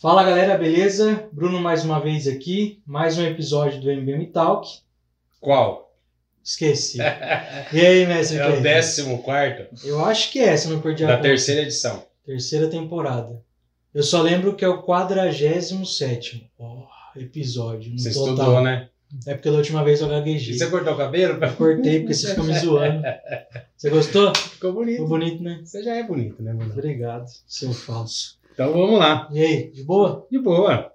Fala galera, beleza? Bruno mais uma vez aqui, mais um episódio do MBM Talk. Qual? Esqueci. E aí, mestre? É o décimo quarto Eu acho que é, se não perdi a da conta. terceira edição. Terceira temporada. Eu só lembro que é o 47 oh, episódio. No Você total. estudou, né? É porque da última vez eu E gaguejei. você cortou o cabelo? Eu cortei porque você ficou me zoando. Você gostou? Ficou bonito. Ficou bonito, né? Você já é bonito, né, Bruno? Obrigado, seu falso. Então vamos lá. E aí, de boa? De boa.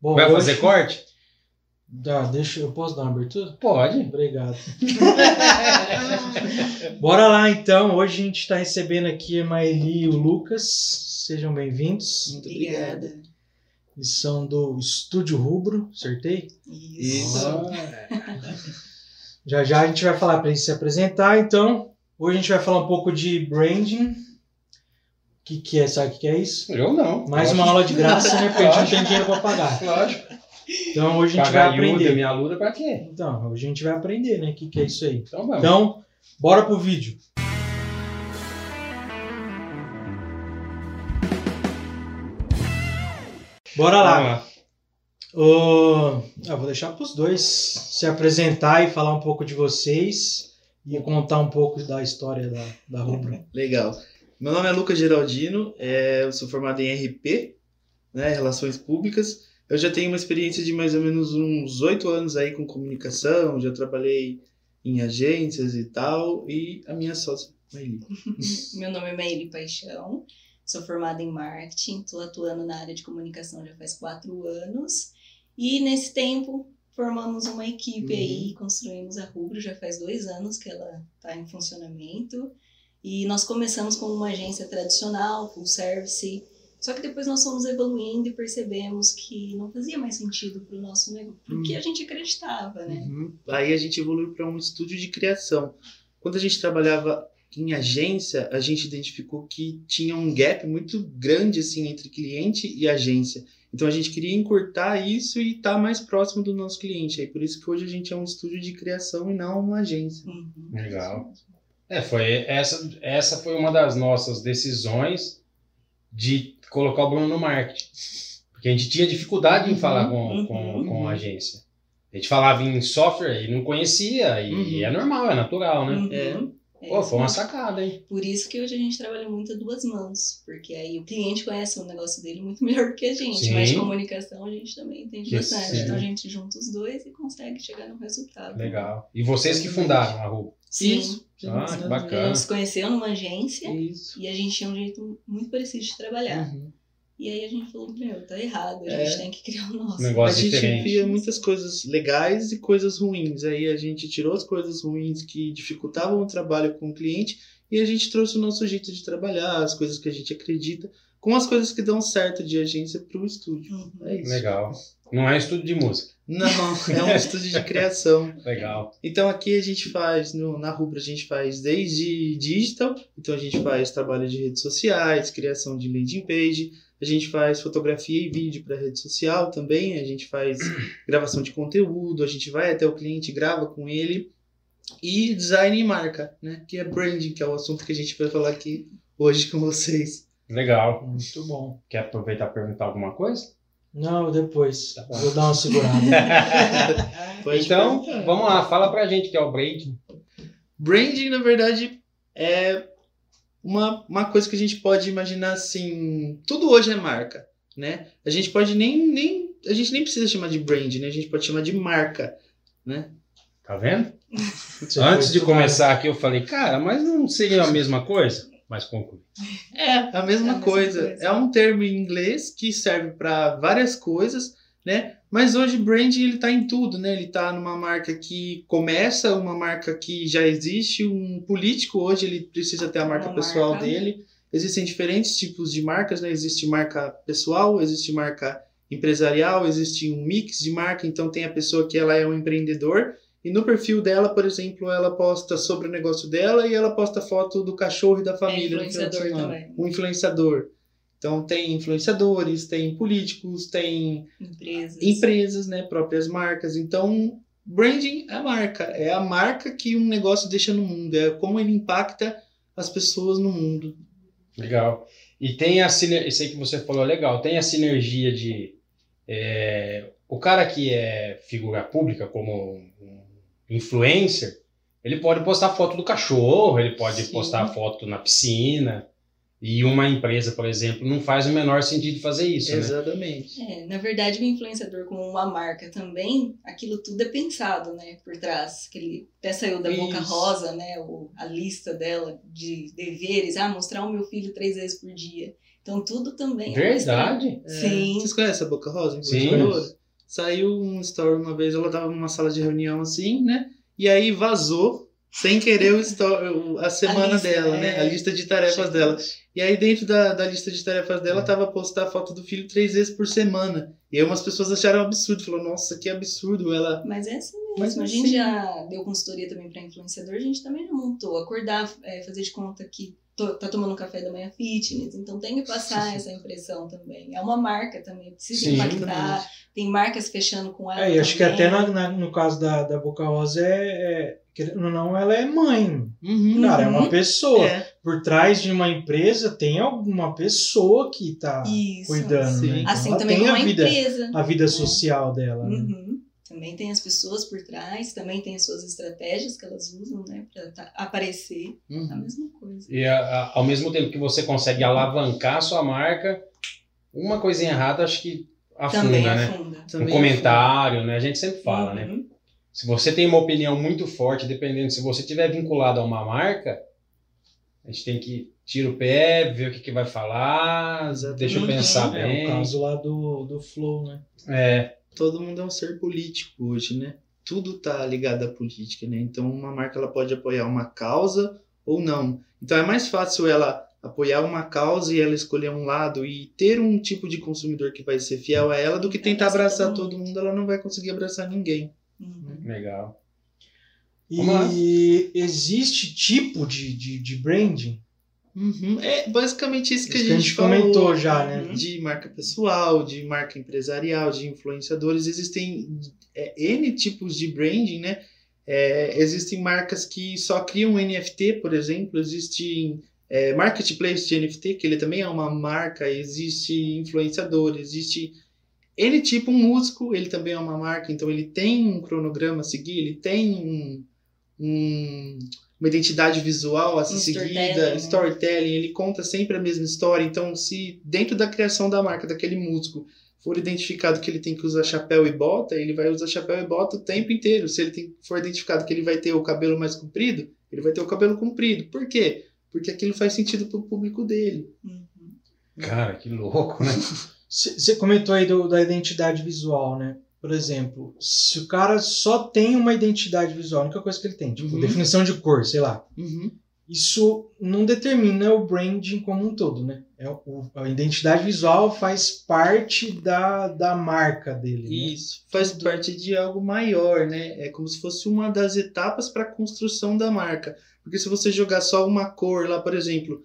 Bom, Vai hoje- fazer corte? Dá, deixa, eu posso dar uma abertura? Pode. Obrigado. Bora lá então. Hoje a gente está recebendo aqui a Maeli e o Lucas. Sejam bem-vindos. Muito obrigada. Eles são do Estúdio Rubro, acertei? Isso. Já já a gente vai falar para eles se apresentar. Então, hoje a gente vai falar um pouco de branding. O que, que é? Sabe o que, que é isso? Eu não. Mais Lógico. uma aula de graça, né? Porque a gente não tem dinheiro para pagar. Lógico. Então hoje a gente vai Pagar Yuda, aprender. minha luta pra quê? Então, hoje a gente vai aprender, né? O que, que é isso aí. Então vamos. Então, bora pro vídeo. Bora lá. Vamos lá. Eu vou deixar para os dois se apresentar e falar um pouco de vocês e contar um pouco da história da, da Rubro. Legal. Meu nome é Lucas Geraldino, é, eu sou formado em RP, né, Relações Públicas. Eu já tenho uma experiência de mais ou menos uns oito anos aí com comunicação, já trabalhei em agências e tal, e a minha sócia, Maili. Meu nome é Maíli Paixão, sou formada em marketing, estou atuando na área de comunicação já faz quatro anos. E nesse tempo formamos uma equipe Uhum. aí, construímos a Rubro, já faz dois anos que ela está em funcionamento. E nós começamos como uma agência tradicional, full service, só que depois nós fomos evoluindo e percebemos que não fazia mais sentido para o nosso negócio, porque a gente acreditava, né? Uhum. Aí a gente evoluiu para um estúdio de criação. Quando a gente trabalhava em agência, a gente identificou que tinha um gap muito grande assim entre cliente e agência. Então a gente queria encurtar isso e estar mais próximo do nosso cliente. Aí por isso que hoje a gente é um estúdio de criação e não uma agência. Uhum. Legal. É, foi essa, essa foi uma das nossas decisões de colocar o Bruno no marketing. Porque a gente tinha dificuldade em Uhum, falar com, uhum, com, com uhum. a agência. A gente falava em software e não conhecia, e Uhum. é normal, é natural, né? Uhum. É. É foi uma sacada, hein? Por isso que hoje a gente trabalha muito a duas mãos, porque aí o cliente conhece o negócio dele muito melhor que a gente, Sim. mas de comunicação a gente também entende Que bastante. sim. Então a gente junta os dois e consegue chegar no resultado. Legal. E vocês que fundaram a rua. Sim. Isso. Ah, que bacana. Nos conheceu numa agência Isso. e a gente tinha um jeito muito parecido de trabalhar. Uhum. E aí a gente falou, meu, tá errado, a É. gente tem que criar o nosso. Um negócio a gente diferente. via muitas coisas legais e coisas ruins. Aí a gente tirou as coisas ruins que dificultavam o trabalho com o cliente e a gente trouxe o nosso jeito de trabalhar, as coisas que a gente acredita, com as coisas que dão certo de agência para o estúdio. Uhum. É isso. Legal. Não é estudo de música. Não, é um estúdio de criação. Legal. Então aqui a gente faz, no, na Rubra a gente faz desde digital, então a gente faz trabalho de redes sociais, criação de landing page, a gente faz fotografia e vídeo para rede social também, a gente faz gravação de conteúdo, a gente vai até o cliente, grava com ele, e design e marca, né? Que é branding, que é o assunto que a gente vai falar aqui hoje com vocês. Legal. Muito bom. Quer aproveitar e perguntar alguma coisa? Não, depois. Tá. Vou dar uma segurada. Então, vamos lá, fala pra gente que é o branding. Branding, na verdade, é uma, uma coisa que a gente pode imaginar assim. Tudo hoje é marca, né? A gente pode nem, nem. A gente nem precisa chamar de brand, né? A gente pode chamar de marca, né? Tá vendo? Você Antes de começar aqui, eu falei, cara, mas não seria a mesma coisa? Mas conclui. É, a mesma, É a mesma coisa. coisa. É um termo em inglês que serve para várias coisas, né? Mas hoje branding ele tá em tudo, né? Ele tá numa marca que começa, uma marca que já existe, um político hoje ele precisa ter a marca Uma pessoal marca. dele. Existem diferentes tipos de marcas, né? Existe marca pessoal, existe marca empresarial, existe um mix de marca, então tem a pessoa que ela é um empreendedor e no perfil dela, por exemplo, ela posta sobre o negócio dela e ela posta foto do cachorro e da família no final de influenciador também. Um influenciador. Então tem influenciadores, tem políticos, tem Empresas. empresas, né, próprias marcas. Então Branding é a marca, é a marca que um negócio deixa no mundo, é como ele impacta as pessoas no mundo. Legal. E tem a sinergia, isso aí que você falou é legal, tem a sinergia de é, o cara que é figura pública, como um influencer, ele pode postar foto do cachorro, ele pode Sim. postar foto na piscina. E uma empresa, por exemplo, não faz o menor sentido fazer isso, né? Exatamente. É, na verdade, o influenciador como uma marca também, aquilo tudo é pensado, né, por trás. Que ele até saiu da Boca Isso. Rosa, né, o, a lista dela de deveres, ah, mostrar o meu filho três vezes por dia. Então tudo também é. Verdade? É, Sim. Vocês conhecem a Boca Rosa? Sim. Saiu um story uma vez, ela tava numa sala de reunião assim, né? E aí vazou, sem querer, o a semana lista, dela, né? é. A lista de tarefas dela. E aí, dentro da, da lista de tarefas dela, tava postar a foto do filho três vezes por semana. E aí, umas pessoas acharam absurdo. Falou, nossa, que absurdo. Ela. Mas é assim mesmo. Mas a é gente assim. já deu consultoria também para influenciador, a gente também já montou. Acordar, é, fazer de conta que to- tá tomando café da manhã fitness. Então tem que passar essa impressão também. É uma marca também, precisa Sim. impactar. Tem marcas fechando com ela. É, e acho que até na- na- no caso da, da Boca Rosa é, é. Querendo ou não, ela é mãe. Uhum. Cara, é uma pessoa. É. Por trás de uma empresa tem alguma pessoa que tá Isso. cuidando. Sim. Né? Então Assim ela também tem como a a vida, empresa. a vida social dela. né? Uhum. Também tem as pessoas por trás, também tem as suas estratégias que elas usam, né, pra tá- aparecer. A Uhum. mesma coisa. E a- a- ao mesmo tempo que você consegue alavancar a sua marca, uma coisinha errada acho que afunda, também né? afunda. Um Também comentário, né? A gente sempre fala, né? Se você tem uma opinião muito forte, dependendo, se você tiver vinculado a uma marca, a gente tem que tirar o pé, ver o que, que vai falar, Exatamente. deixa eu Uhum. pensar É bem. o caso lá do, do Flow, né? É, todo mundo é um ser político hoje, né? Tudo tá ligado à política, né? Então uma marca ela pode apoiar uma causa ou não. Então é mais fácil ela apoiar uma causa e ela escolher um lado e ter um tipo de consumidor que vai ser fiel a ela do que tentar Abraçar abraçar todo mundo, ela não vai conseguir abraçar ninguém. Uhum. legal. Vamos lá. E existe tipo de, de, de branding? Uhum. É basicamente isso que, Isso a, gente falou. comentou já, né? Uhum. de marca pessoal, de marca empresarial, de influenciadores. Existem é, N tipos de branding, né? É, existem marcas que só criam NFT, por exemplo, existem é, marketplace de NFT, que ele também é uma marca, existe influenciador, existe N tipo, um músico, ele também é uma marca, então ele tem um cronograma a seguir, ele tem um, um- uma identidade visual a ser Um seguida, storytelling, né? storytelling, ele conta sempre a mesma história, então se dentro da criação da marca daquele músico for identificado que ele tem que usar chapéu e bota, ele vai usar chapéu e bota o tempo inteiro. Se ele tem, for identificado que ele vai ter o cabelo mais comprido, ele vai ter o cabelo comprido. Por quê? Porque aquilo faz sentido pro público dele. Uhum. Cara, que louco, né? Você comentou aí do- da identidade visual, né? Por exemplo, se o cara só tem uma identidade visual, a única coisa que ele tem, tipo, Uhum. definição de cor, sei lá. Uhum. Isso não determina o branding como um todo, né? É o, a identidade visual faz parte da, da marca dele. né? Isso faz parte de algo maior, né? É como se fosse uma das etapas para a construção da marca. Porque se você jogar só uma cor lá, por exemplo,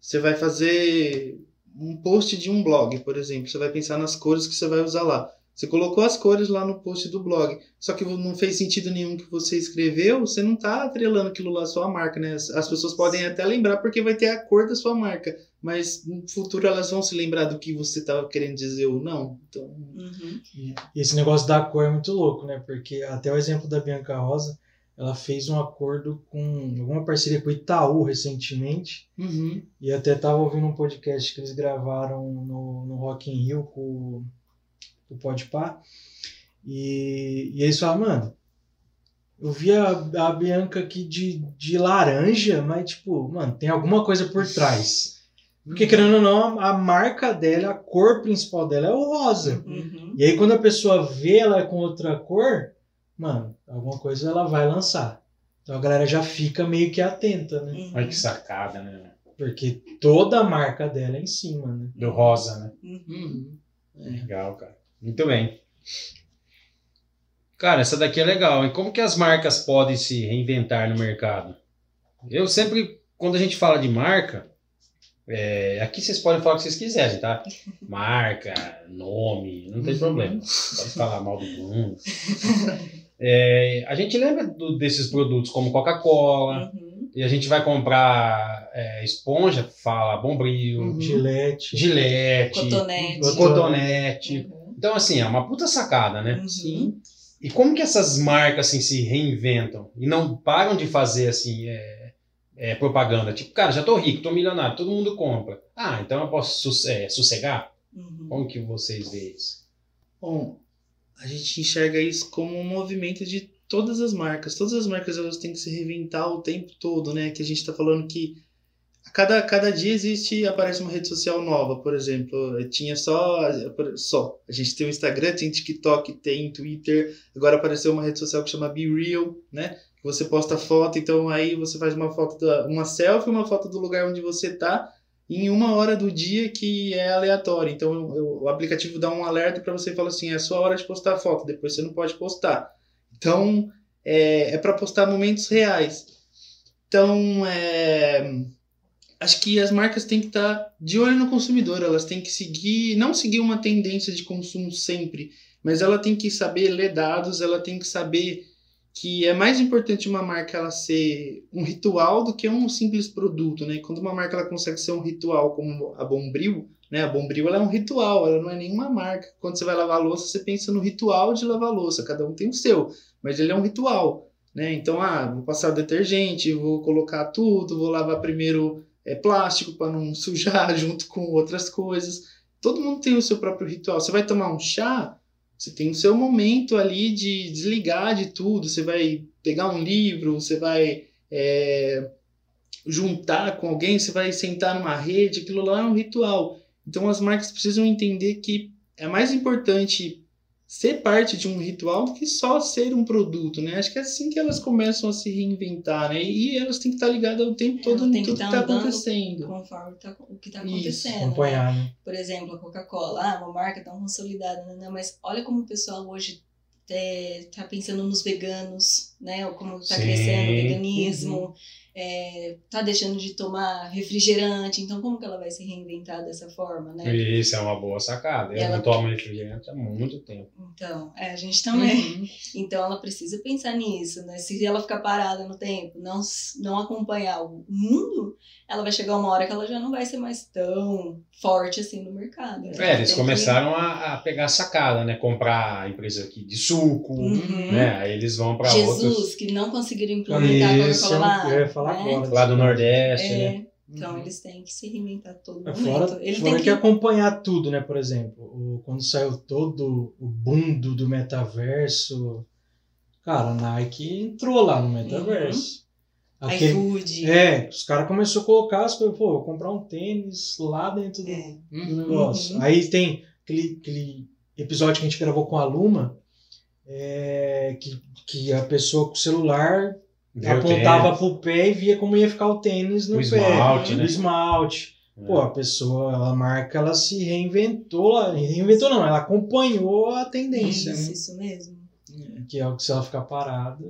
você vai fazer um post de um blog, por exemplo, você vai pensar nas cores que você vai usar lá. Você colocou as cores lá no post do blog, só que não fez sentido nenhum que você escreveu, você não está atrelando aquilo lá à sua marca, né? As, as pessoas podem até lembrar porque vai ter a cor da sua marca, mas no futuro elas vão se lembrar do que você estava querendo dizer ou não. Então, Uhum. E esse negócio da cor é muito louco, né? Porque até o exemplo da Bianca Rosa, ela fez um acordo com alguma parceria com o Itaú recentemente. uhum. E até tava ouvindo um podcast que eles gravaram no, no Rock in Rio com, com o Podpah. E, e eles falaram, mano, eu vi a, a Bianca aqui de, de laranja, mas tipo, mano, tem alguma coisa por trás. Porque querendo ou não, a, a marca dela, a cor principal dela é o rosa. Uhum. E aí quando a pessoa vê ela com outra cor, mano, alguma coisa ela vai lançar. Então a galera já fica meio que atenta, né? Uhum. Olha que sacada, né? Porque toda a marca dela é em cima, né? Do rosa, né? Uhum. Uhum. É. Legal, cara. Muito bem. Cara, essa daqui é legal. E como que as marcas podem se reinventar no mercado? Eu sempre, quando a gente fala de marca, é, aqui vocês podem falar o que vocês quiserem, tá? Marca, nome, não tem Uhum. problema. Pode falar mal do mundo. É, a gente lembra do- desses produtos como Coca-Cola, Uhum. e a gente vai comprar é, esponja, fala Bombril, Uhum. Gilete. Gilete, Cotonete. cotonete. Uhum. Então, assim, é uma puta sacada, né? Uhum. Sim. E como que essas marcas assim, se reinventam e não param de fazer assim é, é, propaganda? Tipo, cara, já tô rico, tô milionário, todo mundo compra. Ah, então eu posso é, sossegar? Uhum. Como que vocês veem isso? Bom, a gente enxerga isso como um movimento de todas as marcas. Todas as marcas elas têm que se reinventar o tempo todo, né? Que a gente está falando que a cada, cada dia existe aparece uma rede social nova, por exemplo. Tinha só só a gente tem o Instagram, tem TikTok, tem Twitter. Agora apareceu uma rede social que chama Be Real, né? Você posta foto, então aí você faz uma foto da uma selfie, uma foto do lugar onde você tá em uma hora do dia que é aleatório. Então eu- o aplicativo dá um alerta para você e fala assim: é sua hora de postar foto, depois você não pode postar. Então é, é para postar momentos reais. Então é, acho que as marcas têm que estar de olho no consumidor, elas têm que seguir, não seguir uma tendência de consumo sempre, mas ela tem que saber ler dados, ela tem que saber que é mais importante uma marca ela ser um ritual do que um simples produto, né? Quando uma marca ela consegue ser um ritual como a Bombril, né? A Bombril ela é um ritual, ela não é nenhuma marca. Quando você vai lavar louça, você pensa no ritual de lavar louça, cada um tem o seu, mas ele é um ritual, né? Então, ah, vou passar detergente, vou colocar tudo, vou lavar primeiro é, plástico para não sujar junto com outras coisas. Todo mundo tem o seu próprio ritual. Você vai tomar um chá, você tem o seu momento ali de desligar de tudo. Você vai pegar um livro, você vai é, juntar com alguém, você vai sentar numa rede. Aquilo lá é um ritual. Então as marcas precisam entender que é mais importante ser parte de um ritual do que só ser um produto, né? Acho que é assim que elas começam a se reinventar, né? E elas têm que estar ligadas o tempo todo em tem que tudo que tá está andando acontecendo. Conforme tá- o que está acontecendo. né? Acompanhar, né? Por exemplo, a Coca-Cola, ah, uma marca tão consolidada, né? Não, mas olha como o pessoal hoje está pensando nos veganos, né? Ou Como está crescendo o veganismo, Uhum. É, tá deixando de tomar refrigerante. Então, como que ela vai se reinventar dessa forma, né? Isso é uma boa sacada. Eu Ela- não tomo refrigerante há muito tempo. Então, é, a gente também. Uhum. Então ela precisa pensar nisso, né? Se ela ficar parada no tempo, não, não acompanhar o mundo, ela vai chegar uma hora que ela já não vai ser mais tão forte assim no mercado. É, eles tem que- começaram a, a pegar a sacada, né? Comprar a empresa aqui de suco, Uhum. né? Aí eles vão para Jesus, outros que não conseguiram implementar a Isso, Coca-Cola lá. eu ia falar né? agora. lá do Nordeste, né? É, então Uhum. eles têm que se reinventar todo É, momento. Fora, Ele fora tem que... que. acompanhar tudo, né? Por exemplo, o- quando saiu todo o boom do, do metaverso, cara, a Nike entrou lá no metaverso. Aquele- iFood. é, os caras começaram a colocar as coisas, pô, vou comprar um tênis lá dentro do, É. do negócio. Uhum. Aí tem aquele, aquele episódio que a gente gravou com a Luma, é, que, que a pessoa com o celular Vê o apontava tênis, pro pé e via como ia ficar o tênis no O pé. esmalte, o né? esmalte. né? Pô, a pessoa, a marca, ela se reinventou, ela reinventou não, ela acompanhou a tendência, Isso, né? isso mesmo. Que é o que se ela ficar parada.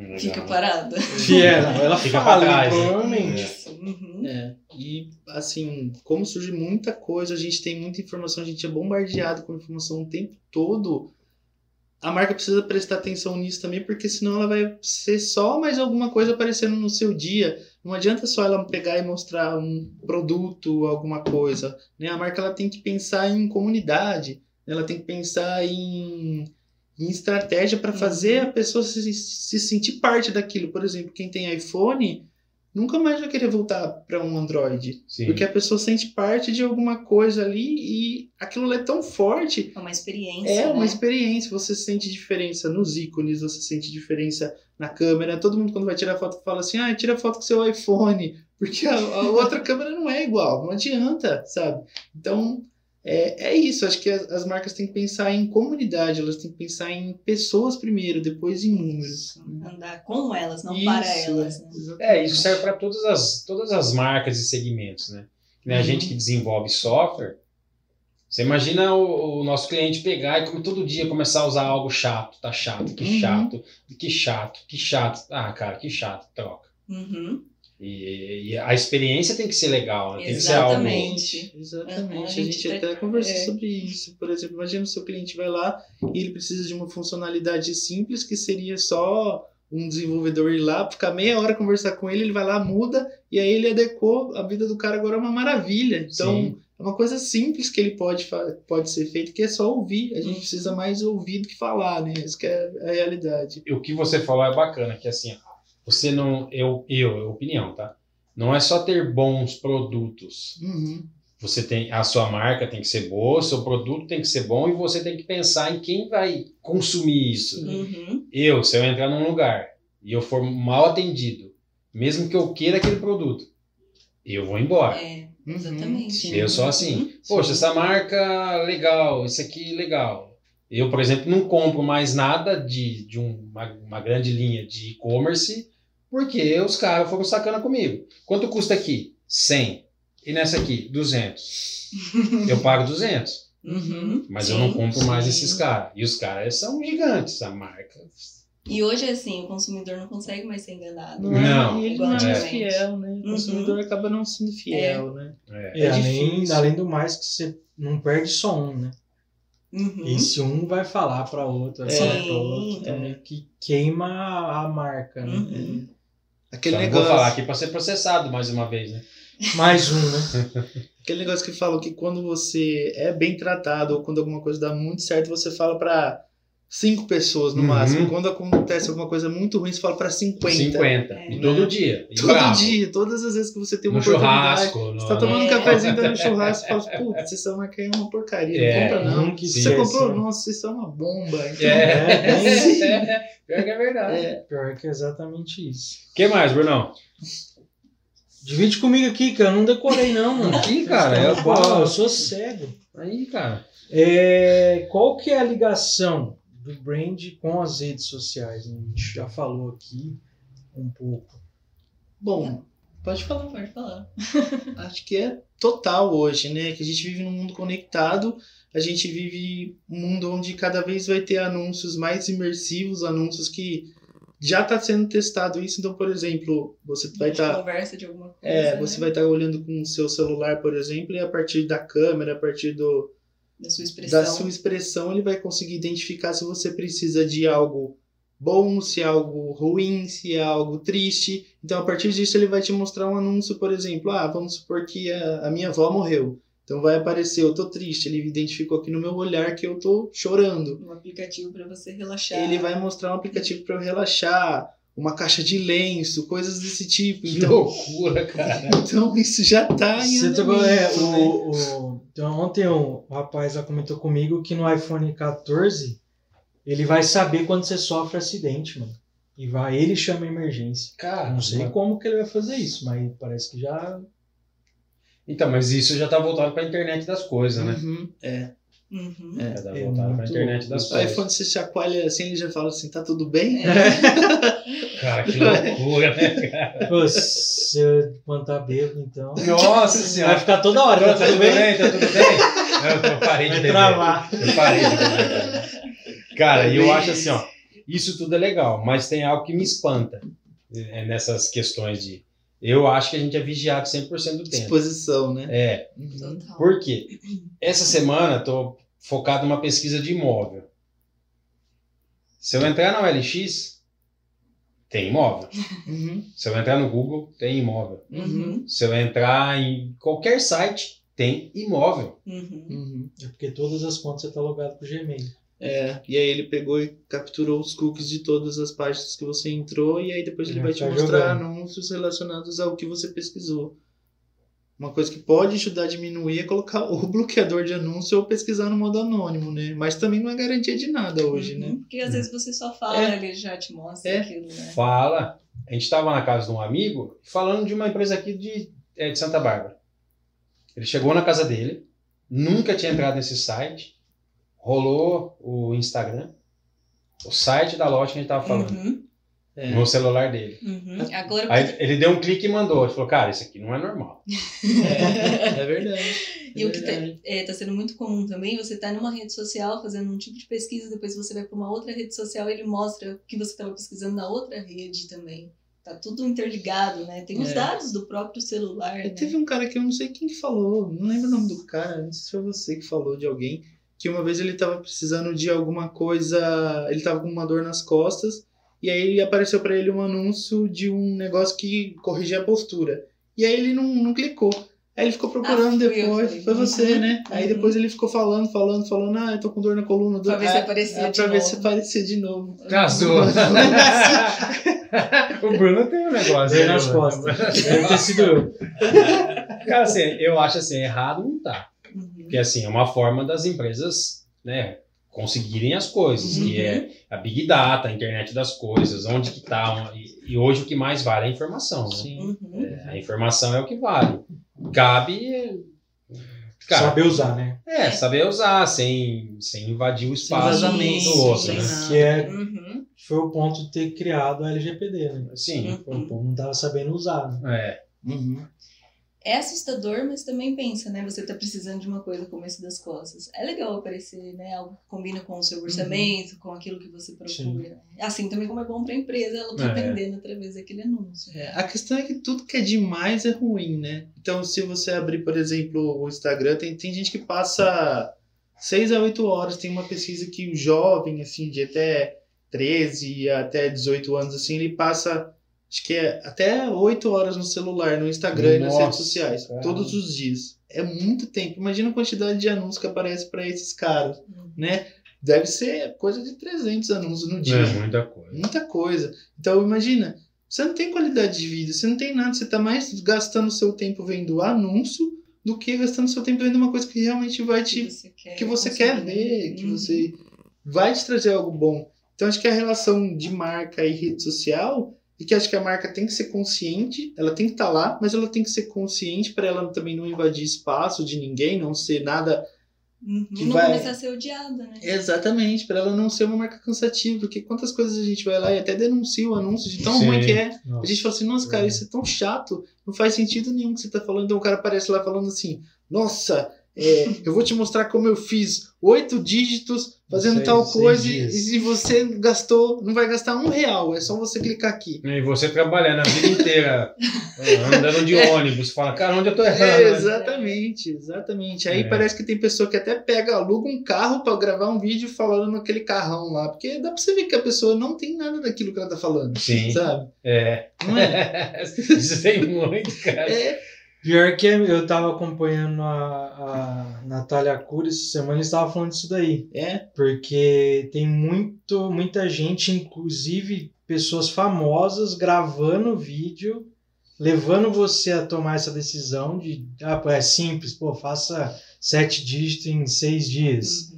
Legal. Fica parada. Que é, ela Fica fala, pra trás, né? provavelmente. Isso. Uhum. É, e assim, como surge muita coisa, a gente tem muita informação, a gente é bombardeado com informação o tempo todo. A marca precisa prestar atenção nisso também, porque senão ela vai ser só mais alguma coisa aparecendo no seu dia. Não adianta só ela pegar e mostrar um produto, alguma coisa. Né? A marca ela tem que pensar em comunidade, ela tem que pensar em, em estratégia para fazer a pessoa se, se sentir parte daquilo. Por exemplo, quem tem iPhone nunca mais vai querer voltar para um Android. Sim. Porque a pessoa sente parte de alguma coisa ali e aquilo é tão forte. É uma experiência. É uma né? experiência. Você sente diferença nos ícones, você sente diferença na câmera. Todo mundo, quando vai tirar foto, fala assim: ah, tira foto com seu iPhone. Porque a, a outra câmera não é igual. Não adianta, sabe? Então. É, é isso, acho que as, as marcas têm que pensar em comunidade, elas têm que pensar em pessoas primeiro, depois em números. Andar com elas, não Isso, para elas. Né? É, isso serve para todas as, todas as marcas e segmentos, né? Nem a Uhum. gente que desenvolve software. Você imagina o, o nosso cliente pegar e como todo dia começar a usar algo chato, tá chato, que Uhum. chato, que chato, que chato. Ah, cara, que chato, troca. Uhum. E, e a experiência tem que ser legal, né? tem que ser algo. Exatamente. Exatamente. Aham, a a gente, gente até tá- conversou é. sobre isso. Por exemplo, imagina o seu cliente vai lá e ele precisa de uma funcionalidade simples que seria só um desenvolvedor ir lá, ficar meia hora conversar com ele, ele vai lá, muda, e aí ele adequou, a vida do cara agora é uma maravilha. Então, Sim. é uma coisa simples que ele pode, pode ser feito, que é só ouvir. A gente Uhum. precisa mais ouvir do que falar, né? Isso que é a realidade. E o que você falou é bacana, que assim, você não. Eu, eu, é opinião, tá? Não é só ter bons produtos. Uhum. Você tem. A sua marca tem que ser boa, seu produto tem que ser bom e você tem que pensar em quem vai consumir isso. Uhum. Eu, se eu entrar num lugar e eu for mal atendido, mesmo que eu queira aquele produto, eu vou embora. É, Uhum. exatamente. Eu sou assim. Uhum. Poxa, essa marca legal, isso aqui legal. Eu, por exemplo, não compro mais nada de, de um- uma, uma grande linha de e-commerce porque os caras foram sacana comigo. Quanto custa aqui? 100. E nessa aqui? 200. Eu pago 200. Uhum. Mas Sim, eu não compro mais sim. esses caras. E os caras são gigantes, a marca. E hoje, assim, o consumidor não consegue mais ser enganado. Não, Não. é, e ele não é mais fiel, né? O Uhum. consumidor acaba não sendo fiel, né? É. E É além, além do mais que você não perde só um, né? Uhum. E se um vai falar para outro, vai É. falar para outro, É. também que queima a, a marca, né? Aquele não negócio. vou falar aqui para ser processado mais uma vez, né? Mais um, né? Aquele negócio que falam que quando você é bem tratado ou quando alguma coisa dá muito certo, você fala pra cinco pessoas no Uhum. máximo. Quando acontece alguma coisa muito ruim, você fala pra 50. 50. É. E todo dia. E Todo bravo. dia, todas as vezes que você tem uma No oportunidade. churrasco. Você tá tomando um É. cafezinho, tá no churrasco, você fala, putz, essa marca aí é uma porcaria, É, não compra não. Você comprou? Nossa, isso é uma bomba. Então, É, Sim. é, pior que é verdade. é, Pior que é exatamente isso. O que mais, Brunão? Divide comigo aqui, cara. Eu não decorei, não, mano. Aqui, cara, é eu, eu sou cego. Aí, cara. É, qual que é a ligação do brand com as redes sociais? A gente já falou aqui um pouco. Bom, pode falar. Pode falar. Acho que é total hoje, né? Que a gente vive num mundo conectado, a gente vive um mundo onde cada vez vai ter anúncios mais imersivos, anúncios que já está sendo testado isso. Então, por exemplo, você vai estar conversa de alguma coisa. é, né? você vai estar olhando com o seu celular, por exemplo, e a partir da câmera, a partir do, Da sua expressão. da sua expressão, ele vai conseguir identificar se você precisa de algo bom, se é algo ruim, se é algo triste. Então, a partir disso, ele vai te mostrar um anúncio, por exemplo, ah, vamos supor que a, a minha avó morreu. Então vai aparecer, eu tô triste, ele identificou aqui no meu olhar que eu tô chorando. Um aplicativo para você relaxar. Ele vai mostrar um aplicativo para eu relaxar, uma caixa de lenço, coisas desse tipo. Que Então, loucura, cara. então isso já tá em Você tocou, é, andamento, né? o, o- então, ontem o rapaz lá comentou comigo que no iPhone 14 ele vai saber quando você sofre acidente, mano. E vai, ele chama a emergência. Cara, Não sei como que ele vai fazer isso, mas parece que já. Então, mas isso já tá voltado pra internet das coisas, né? Uhum, é. Uhum. É. Já tá É voltado pra internet das O coisas. iPhone você chacoalha assim, ele já fala assim, tá tudo bem? Cara, que loucura, né, cara? Pô, se eu tá bêbado, então. Nossa Vai senhora. ficar toda hora, Tá, tá tudo bem? Tá tudo bem? Eu, eu parei de Vai beber. travar. Eu parei de beber. Cara, e eu acho assim, ó, isso tudo é legal, mas tem algo que me espanta é, nessas questões de. Eu acho que a gente é vigiado 100% do tempo. Disposição, né? É, Uhum. Por quê? Essa semana eu tô focado numa pesquisa de imóvel. Se eu entrar na OLX, tem imóvel. Uhum. Se eu entrar no Google, tem imóvel. Uhum. Se eu entrar em qualquer site, tem imóvel. Uhum. Uhum. É porque todas as contas você tá logado pro Gmail. É, e aí ele pegou e capturou os cookies de todas as páginas que você entrou e aí depois ele Ele vai vai te mostrar jogando. anúncios relacionados ao que você pesquisou. Uma coisa que pode ajudar a diminuir é colocar o bloqueador de anúncio ou pesquisar no modo anônimo, né? Mas também não é garantia de nada hoje, Uhum. né? Porque às vezes você só fala, É. ele já te mostra É. aquilo, né? Fala. A gente estava na casa de um amigo falando de uma empresa aqui de, é, de Santa Bárbara. Ele chegou na casa dele, nunca tinha entrado nesse site, rolou o Instagram, o site da loja que a gente estava falando, Uhum. É. no celular dele. Uhum. Agora, Aí ele deu um clique e mandou. Ele falou, cara, isso aqui não é normal. É, é verdade. É E o que tá, verdade. é, tá sendo muito comum também, você tá numa rede social fazendo um tipo de pesquisa, depois você vai para uma outra rede social e ele mostra o que você estava pesquisando na outra rede também. tá tudo interligado, né? Tem os É. dados do próprio celular, né? Teve um cara que eu não sei quem que falou, não lembro o nome do cara, não sei se foi você que falou de alguém, que uma vez ele tava precisando de alguma coisa, ele tava com uma dor nas costas, e aí apareceu pra ele um anúncio de um negócio que corrigia a postura. E aí ele não, não clicou. Aí ele ficou procurando Ah, eu, depois, fui. foi você, Uhum, né? Aí uhum. depois ele ficou falando, falando, falando, ah, eu tô com dor na coluna. Pra ver se Ah, aparecia ah, de Pra ver novo. se aparecia de novo. Casou. o Bruno tem um negócio. Veio né, nas costas. Deve ter sido eu. Cara, assim, eu acho assim, errado não tá. Uhum. Porque assim, é uma forma das empresas, né, conseguirem as coisas, que Uhum. é a Big Data, a internet das coisas, onde que tá. E, e hoje o que mais vale é a informação, né? Sim. Uhum. É, a informação é o que vale. Cabe. Cara, Saber usar, né? é, saber usar, sem, sem invadir o espaço do outro, né? Que é, Uhum. foi o ponto de ter criado a LGPD, né? Sim. Foi, o povo não tava sabendo usar, né? É. Uhum. É assustador, mas também pensa, né? Você tá precisando de uma coisa como esse das costas. É legal aparecer, né? Algo que combina com o seu orçamento, com aquilo que você procura. Assim também como é bom pra empresa, ela tá É. vendendo através daquele anúncio. É, a questão é que tudo que é demais é ruim, né? Então, se você abrir, por exemplo, o Instagram, tem, tem gente que passa 6 a 8 horas. Tem uma pesquisa que o jovem, assim, de até 13 até 18 anos, assim, ele passa, acho que é até 8 horas no celular, no Instagram e nas Nossa, redes sociais, cara. todos os dias. É muito tempo. Imagina a quantidade de anúncios que aparece para esses caras, Uhum. né? Deve ser coisa de 300 anúncios no dia. É muita coisa. Muita coisa. Então, imagina, você não tem qualidade de vida, você não tem nada, você tá mais gastando seu tempo vendo anúncio do que gastando seu tempo vendo uma coisa que realmente vai te. que você quer, que você quer ver, que Uhum. você vai te trazer algo bom. Então, acho que a relação de marca e rede social é que acho que a marca tem que ser consciente, ela tem que estar lá, mas ela tem que ser consciente para ela também não invadir espaço de ninguém, não ser nada Uhum. que Não vai- começar a ser odiada, né? Exatamente, para ela não ser uma marca cansativa, porque quantas coisas a gente vai lá e até denuncia o anúncio de tão Sim. ruim que é. A Nossa. gente fala assim, nossa, cara, isso é tão chato, não faz sentido nenhum que você tá falando. Então o cara aparece lá falando assim, nossa, é, eu vou te mostrar como eu fiz oito dígitos fazendo tal coisa e, e você gastou, não vai gastar um real, é só você clicar aqui. E você trabalhando a vida inteira, andando de ônibus, fala, cara, onde eu tô errando? É, né? exatamente, exatamente. Aí É. parece que tem pessoa que até pega, aluga um carro pra gravar um vídeo falando naquele carrão lá, porque dá pra você ver que a pessoa não tem nada daquilo que ela tá falando, Sim. sabe? É. Não é? Isso tem muito, cara. É, Pior que eu tava acompanhando a, a Natália Cury essa semana e estava falando disso daí. é, Porque tem muito, muita gente, inclusive pessoas famosas, gravando vídeo, levando você a tomar essa decisão de. Ah, é simples, pô, faça sete dígitos em seis dias.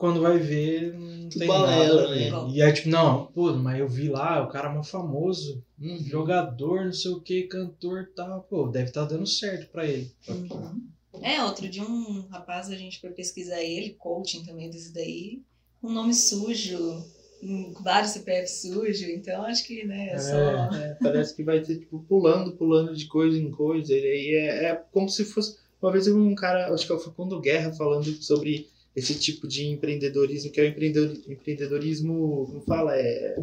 Quando vai ver, não Tudo tem balela, nada. né? E aí, tipo, não, pô, mas eu vi lá, o cara é mó famoso, uhum. jogador, não sei o que, cantor e tal. Pô, deve estar dando certo pra ele. Uhum. É, outro dia um rapaz, a gente foi pesquisar ele, coaching também desse daí, um nome sujo, um- vários CPF sujo, então acho que, né, é só... É, parece que vai ter, tipo, pulando, pulando de coisa em coisa. E aí é, é como se fosse. Uma vez eu vi um cara, acho que é o Facundo Guerra, falando sobre esse tipo de empreendedorismo, que é o empreendedor, empreendedorismo, como fala? É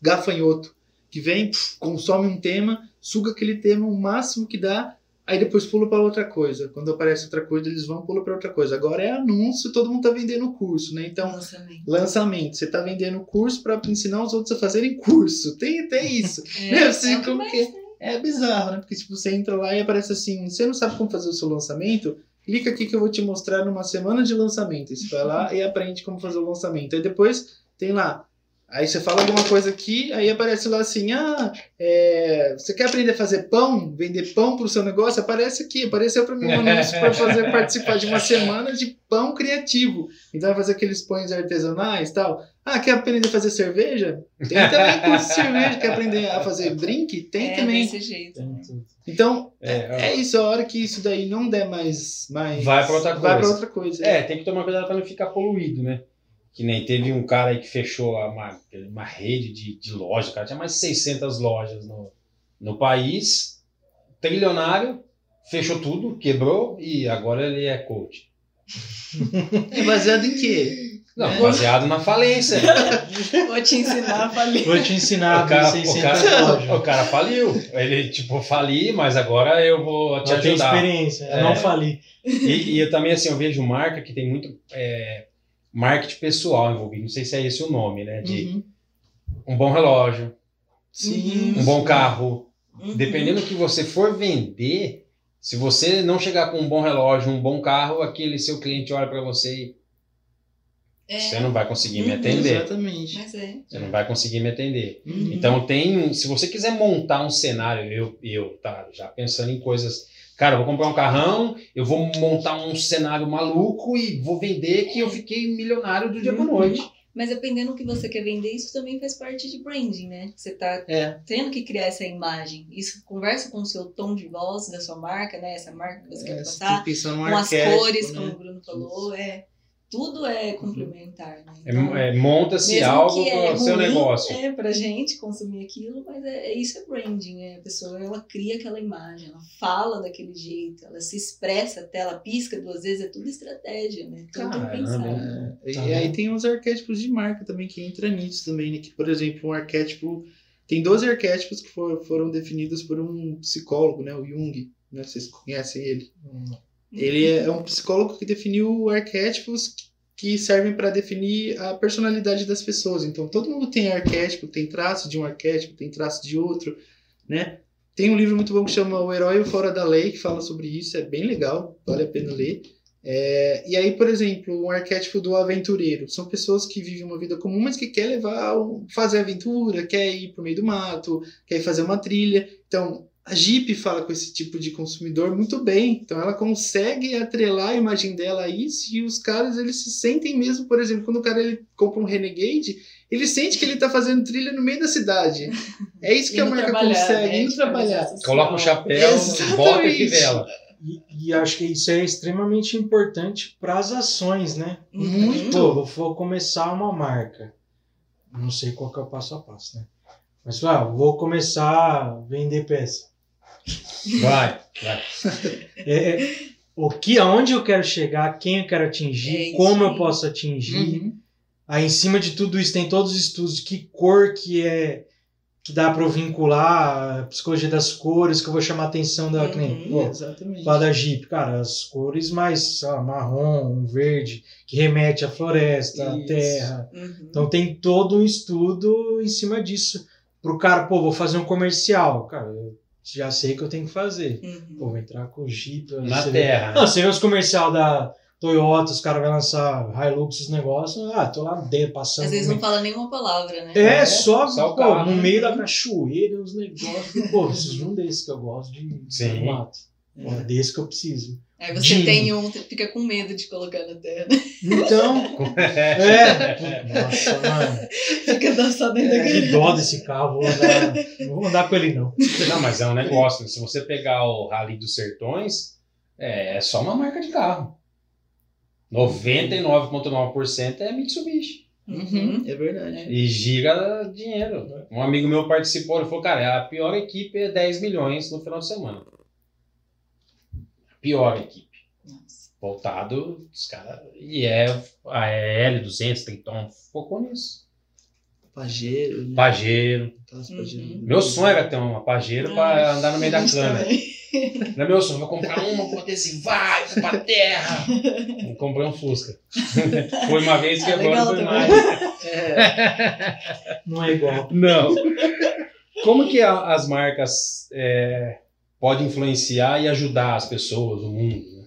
gafanhoto. Que vem, consome um tema, suga aquele tema o máximo que dá, aí depois pula para outra coisa. Quando aparece outra coisa, eles vão pula para outra coisa. Agora é anúncio, todo mundo tá vendendo curso, né? Então, lançamento. lançamento. Você tá vendendo curso para ensinar os outros a fazerem curso. Tem até isso. Você é o que como que-. É bizarro, né? Porque tipo, você entra lá e aparece assim, você não sabe como fazer o seu lançamento? Clica aqui que eu vou te mostrar numa semana de lançamento. Você vai lá e aprende como fazer o lançamento. Aí depois tem lá. Aí você fala alguma coisa aqui, aí aparece lá assim, ah, é, você quer aprender a fazer pão? Vender pão pro seu negócio? Aparece aqui, apareceu para mim um anúncio para fazer participar de uma semana de pão criativo. Então vai fazer aqueles pães artesanais e tal. Ah, quer aprender a fazer cerveja? Tem também curso de cerveja. Quer aprender a fazer drink? Tem é também. desse jeito. Então, É, é isso, a hora que isso daí não der mais. mais Vai pra outra Vai pra coisa. outra coisa. É, tem que tomar cuidado para não ficar poluído, né? Que nem teve um cara aí que fechou uma, uma rede de, de lojas, cara. Tinha mais de 600 lojas no, no país. Trilionário, fechou tudo, quebrou e agora ele é coach. É baseado em quê? Não, É. baseado na falência. Vou te ensinar a falir. Vou te ensinar a o, cara, o, 600 cara, o cara faliu. Ele, tipo, fali, mas agora eu vou te Eu tenho ajudar. experiência, eu É. não fali. E, e eu também, assim, eu vejo marca que tem muito é, marketing pessoal envolvido. Não sei se é esse o nome, né? De Uhum. um bom relógio, Sim. um bom carro. Uhum. Dependendo do que você for vender, se você não chegar com um bom relógio, um bom carro, aquele seu cliente olha para você e É, você não vai conseguir me Uhum. atender. Exatamente. Mas é. Você não vai conseguir me atender. Uhum. Então tem, um- se você quiser montar um cenário, eu, eu tá, já pensando em coisas, cara, eu vou comprar um carrão, eu vou montar um cenário maluco e vou vender que eu fiquei milionário do dia pra noite. Mas dependendo do que você quer vender, isso também faz parte de branding, né? Você tá É. tendo que criar essa imagem. Isso conversa com o seu tom de voz da sua marca, né? Essa marca que você quer É, passar. pensando num Com as cores, né? como o Bruno falou. É, tudo é complementar, né? É, Então, é, Monta-se algo que para é o seu ruim, negócio. É, pra gente consumir aquilo, mas é, é isso é branding, é, a pessoa ela cria aquela imagem, ela fala daquele jeito, ela se expressa até, ela pisca duas vezes, é tudo estratégia, né? Tudo Caramba. pensado. É, Tá e aí tem os arquétipos de marca também que entra nisso também, né? Que, por exemplo, um arquétipo. Tem 12 arquétipos que for- foram definidos por um psicólogo, né? O Jung, né? Vocês conhecem ele. Ele é um psicólogo que definiu arquétipos que servem para definir a personalidade das pessoas. Então, todo mundo tem arquétipo, tem traço de um arquétipo, tem traço de outro, né? Tem um livro muito bom que chama O Herói o Fora da Lei, que fala sobre isso, é bem legal, vale a pena ler. É, e aí, por exemplo, um arquétipo do aventureiro. São pessoas que vivem uma vida comum, mas que quer levar, fazer aventura, quer ir pro meio do mato, quer fazer uma trilha. Então, a Jeep fala com esse tipo de consumidor muito bem. Então, ela consegue atrelar a imagem dela a isso e os caras, eles se sentem mesmo, por exemplo, quando o cara ele compra um Renegade, ele sente que ele tá fazendo trilha no meio da cidade. É isso que a marca consegue, né? indo Tipo, trabalhar. Coloca um chapéu, Exatamente. bota e fivela. E, e acho que isso é extremamente importante para as ações, né? Uhum. Muito. Pô, eu vou começar uma marca. Não sei qual que é o passo a passo, né? Mas, ah, vou começar a vender peça. Vai, vai. É, é, o que, aonde eu quero chegar, quem eu quero atingir, É como eu posso atingir. Uhum. Aí, em cima de tudo isso, tem todos os estudos que cor que é que dá para eu vincular, a psicologia das cores, que eu vou chamar a atenção da Uhum. cliente. Pô, Exatamente. Lá da Jeep, cara, as cores mais lá, marrom, um verde, que remete à floresta, à terra. Uhum. Então tem todo um estudo em cima disso. Pro cara, pô, vou fazer um comercial. Cara, eu já sei o que eu tenho que fazer. Uhum. Pô, vou entrar com o Jeep. Na você vê- terra. Não, você vê os comercial da Toyota, os caras vão lançar Hilux, esses negócios. Ah, tô lá dentro, passando. Às vezes não fala nenhuma palavra, né? é, É, só, só pô, carro, no né? meio da cachoeira, os negócios. Pô, preciso de um desses que eu gosto de Sim. de mato. Pô, é desse que eu preciso. Aí você Dinho. tem um, você fica com medo de colocar na terra. Então, é. Nossa, mano. Fica dançando dentro da Que dó desse carro. Vou andar, não vou andar com ele, não. Não, mas é um negócio. Se você pegar o Rally dos Sertões, é, é só uma marca de carro. 99,9% é Mitsubishi. Uhum, é verdade. E gira dinheiro. Um amigo meu participou, ele falou, cara, a pior equipe é 10 milhões no final de semana. A pior equipe. Nossa. Voltado, os caras. E é a L200, Triton, focou nisso. Pajeiro. né? Pajeiro. Aquelas Uhum. Meu sonho era ter uma Pajeiro pra andar no meio da A gente cana. também. Não é meu sonho, vou comprar uma, vou adesivar, vou pra terra. Comprei um Fusca. Foi uma vez que Ah, agora foi também. mais. É, Não é igual. Não. Como que a- as marcas é, podem influenciar e ajudar as pessoas, o mundo? né?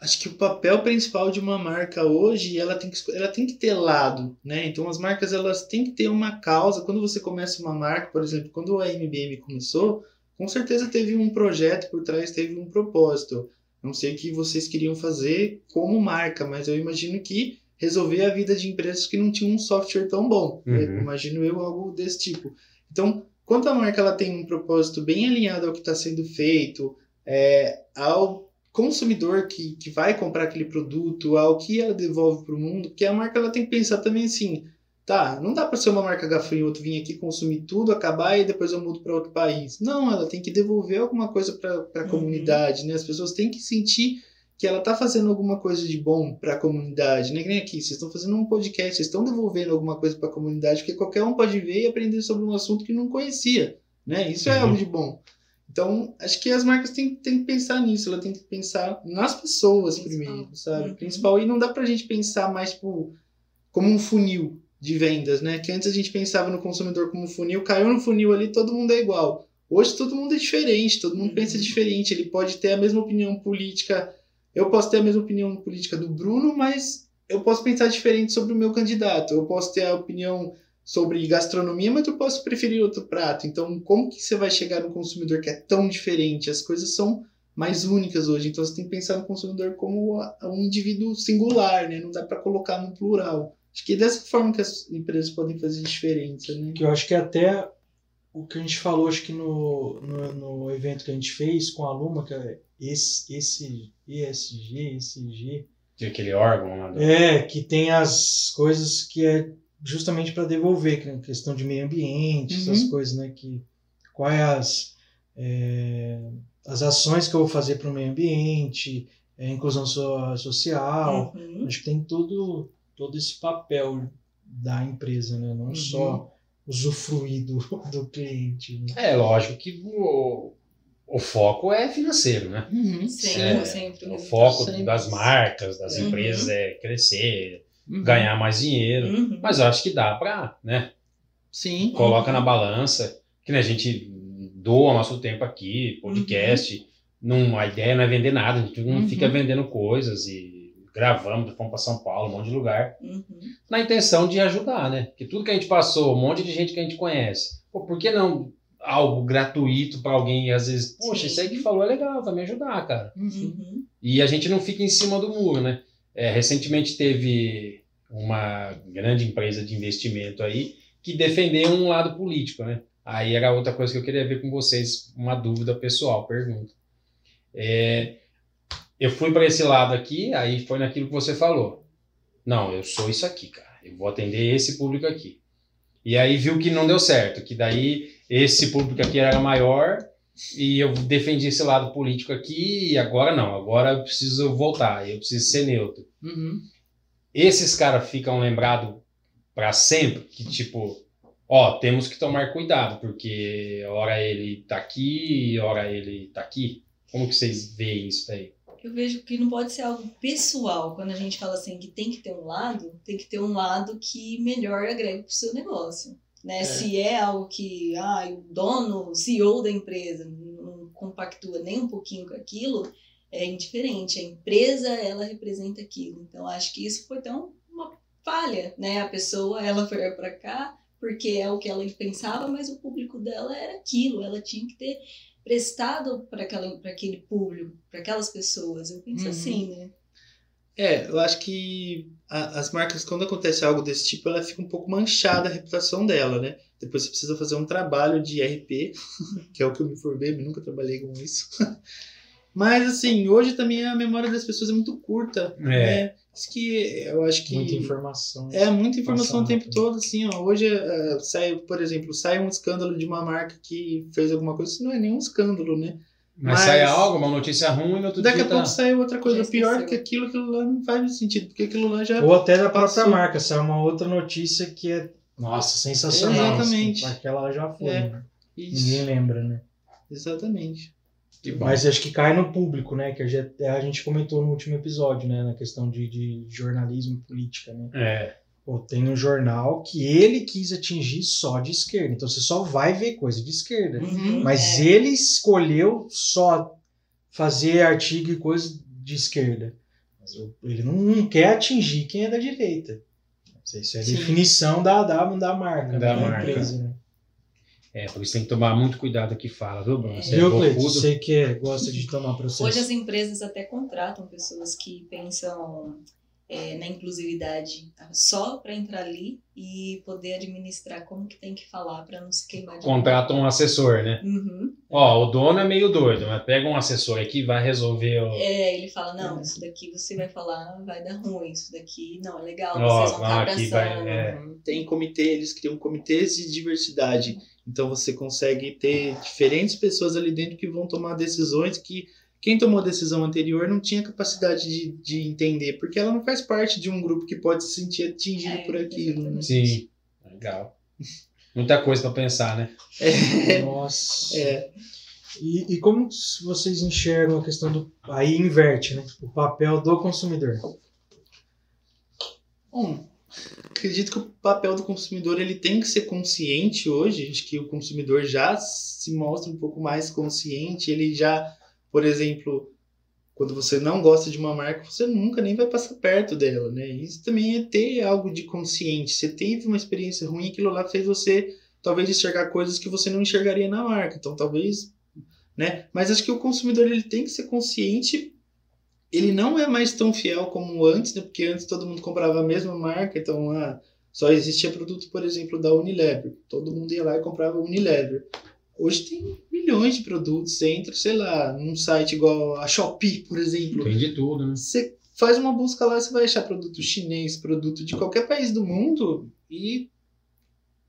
acho que o papel principal de uma marca hoje, ela tem que, ela tem que ter lado, né? Então as marcas elas têm que ter uma causa. Quando você começa uma marca, por exemplo, quando a MBM começou, com certeza teve um projeto por trás, teve um propósito. Não sei o que vocês queriam fazer como marca, mas eu imagino que resolver a vida de empresas que não tinham um software tão bom. né? Uhum. Imagino eu algo desse tipo. Então, quando a marca ela tem um propósito bem alinhado ao que está sendo feito, é, ao consumidor que, que vai comprar aquele produto, ao que ela devolve para o mundo, porque a marca ela tem que pensar também assim, tá, não dá para ser uma marca gafanhoto vir aqui consumir tudo, acabar e depois eu mudo para outro país. Não, ela tem que devolver alguma coisa para a Uhum. comunidade, né? As pessoas têm que sentir que ela tá fazendo alguma coisa de bom para a comunidade, né? Que nem aqui, vocês estão fazendo um podcast, vocês estão devolvendo alguma coisa para a comunidade, porque qualquer um pode ver e aprender sobre um assunto que não conhecia, né? Isso é Uhum. algo de bom. Então, acho que as marcas têm, têm que pensar nisso, ela tem que pensar nas pessoas Principal. primeiro, sabe? Uhum. Principal. E não dá pra gente pensar mais tipo, como um funil de vendas, né? Que antes a gente pensava no consumidor como um funil, caiu no funil ali, todo mundo é igual. Hoje todo mundo é diferente, todo mundo Uhum. pensa diferente. Ele pode ter a mesma opinião política, eu posso ter a mesma opinião política do Bruno, mas eu posso pensar diferente sobre o meu candidato. Eu posso ter a opinião sobre gastronomia, mas eu posso preferir outro prato. Então, como que você vai chegar no consumidor que é tão diferente? As coisas são mais únicas hoje. Então, você tem que pensar no consumidor como um indivíduo singular, né? Não dá para colocar no plural. Acho que é dessa forma que as empresas podem fazer diferença, né? Que eu acho que até o que a gente falou, acho que no, no, no evento que a gente fez com a Luma, que é esse, esse ESG, ESG, Tinha aquele órgão lá. do- é, que tem as coisas que é justamente para devolver, que é questão de meio ambiente, essas Uhum. coisas, né? Que, quais as, é, as ações que eu vou fazer para o meio ambiente, é, inclusão so- social, Uhum. Acho que tem todo, todo esse papel da empresa, né? Não Uhum. só usufruir do, do cliente. Né? É lógico que o, o foco é financeiro, né? Sempre, É, sempre. O foco Sempre. das marcas, das Uhum. empresas é crescer, Uhum. ganhar mais dinheiro. Uhum. Mas eu acho que dá pra, né? Sim. Coloca Uhum. na balança. Que né, a gente doa nosso tempo aqui, podcast. Não, a ideia não é vender nada, a gente não Uhum. fica vendendo coisas e gravamos, fomos para São Paulo, um monte de lugar. Uhum. Na intenção de ajudar, né? Porque tudo que a gente passou, um monte de gente que a gente conhece. Pô, por que não algo gratuito para alguém? E às vezes, poxa, Sim. isso aí que falou é legal, vai me ajudar, cara. Uhum. Uhum. E a gente não fica em cima do muro, né? É, recentemente teve uma grande empresa de investimento aí que defendeu um lado político, né? Aí era outra coisa que eu queria ver com vocês, uma dúvida pessoal, pergunta. É, eu fui para esse lado aqui, aí foi naquilo que você falou. Não, eu sou isso aqui, cara. Eu vou atender esse público aqui. E aí viu que não deu certo, que daí esse público aqui era maior e eu defendi esse lado político aqui e agora não, agora eu preciso voltar, eu preciso ser neutro. Uhum. Esses caras ficam lembrados para sempre que tipo, ó, temos que tomar cuidado porque hora ele tá aqui, hora ele tá aqui. Como que vocês veem isso daí? Eu vejo que não pode ser algo pessoal. Quando a gente fala assim que tem que ter um lado, tem que ter um lado que melhor agregue para o seu negócio. Né? Se é algo que ah, o dono, o CEO da empresa não compactua nem um pouquinho com aquilo, é indiferente. A empresa, ela representa aquilo. Então, acho que isso foi tão uma falha, né? A pessoa, ela foi para cá porque é o que ela pensava, mas o público dela era aquilo. Ela tinha que ter prestado para aquele público, para aquelas pessoas. Eu penso Uhum. assim, né? É, eu acho que a- as marcas, quando acontece algo desse tipo, ela fica um pouco manchada a reputação dela, né? Depois você precisa fazer um trabalho de RP, que é o que eu me formei, mas nunca trabalhei com isso. Mas, assim, hoje também a memória das pessoas é muito curta. É. né? Isso que eu acho que. Muita informação. É, muita informação o tempo rápido. todo, assim, ó. Hoje eh, sai, por exemplo, sai um escândalo de uma marca que fez alguma coisa, isso não é nenhum escândalo, né? Mas, Mas- sai algo, uma notícia ruim, no outro Daqui dia a tá... pouco sai outra coisa pior que aquilo, aquilo lá não faz sentido, porque aquilo lá já. Ou até da própria Passou. marca, sai uma outra notícia que é, nossa, sensacional. Exatamente. assim, Aquela já foi. É. né? Isso, Ninguém lembra, né? exatamente. Que bom. Mas acho que cai no público, né? Que a gente, a gente comentou no último episódio, né? Na questão de, de jornalismo e política, né? É, Pô, tem um jornal que ele quis atingir só de esquerda. Então você só vai ver coisa de esquerda. Uhum, Mas é. ele escolheu só fazer artigo e coisa de esquerda. Mas ele não, não quer atingir quem é da direita. Isso é a Sim. definição da, da, da marca, Da da, marca. empresa. Né? é, por isso tem que tomar muito cuidado o que fala, viu, Bruno? Você é Viu, Cleiton? bocudo. Você que é- gosta de tomar processo. Hoje as empresas até contratam pessoas que pensam é, na inclusividade tá? só para entrar ali e poder administrar como que tem que falar para não se queimar de Contrata um assessor, né? Uhum. Ó, o dono é meio doido, mas pega um assessor aqui e vai resolver o... É, ele fala, não, isso daqui você vai falar, vai dar ruim, isso daqui não, é legal, Ó, vocês vão estar aqui vai- abraçando. é. Uhum. Tem comitê, eles criam comitês de diversidade. Então você consegue ter diferentes pessoas ali dentro que vão tomar decisões que quem tomou a decisão anterior não tinha capacidade de, de entender, porque ela não faz parte de um grupo que pode se sentir atingido É, por aquilo. Né? Sim. Legal. Muita coisa pra pensar, né? Nossa. É, E, e como vocês enxergam a questão do. Aí inverte, né? O papel do consumidor. Bom, acredito que o papel do consumidor ele tem que ser consciente hoje. Acho que o consumidor já se mostra um pouco mais consciente. Ele já, por exemplo, quando você não gosta de uma marca, você nunca nem vai passar perto dela, né? Isso também é ter algo de consciente. Você teve uma experiência ruim, aquilo lá fez você talvez enxergar coisas que você não enxergaria na marca. Então, talvez, né? Mas acho que o consumidor ele tem que ser consciente ele não é mais tão fiel como antes, né? Porque antes todo mundo comprava a mesma marca, então ah, só existia produto, por exemplo, da Unilever. Todo mundo ia lá e comprava Unilever. Hoje tem milhões de produtos. Você entra, sei lá, num site igual a Shopee, por exemplo. Tem de tudo, né? Você faz uma busca lá, você vai achar produto chinês, produto de qualquer país do mundo e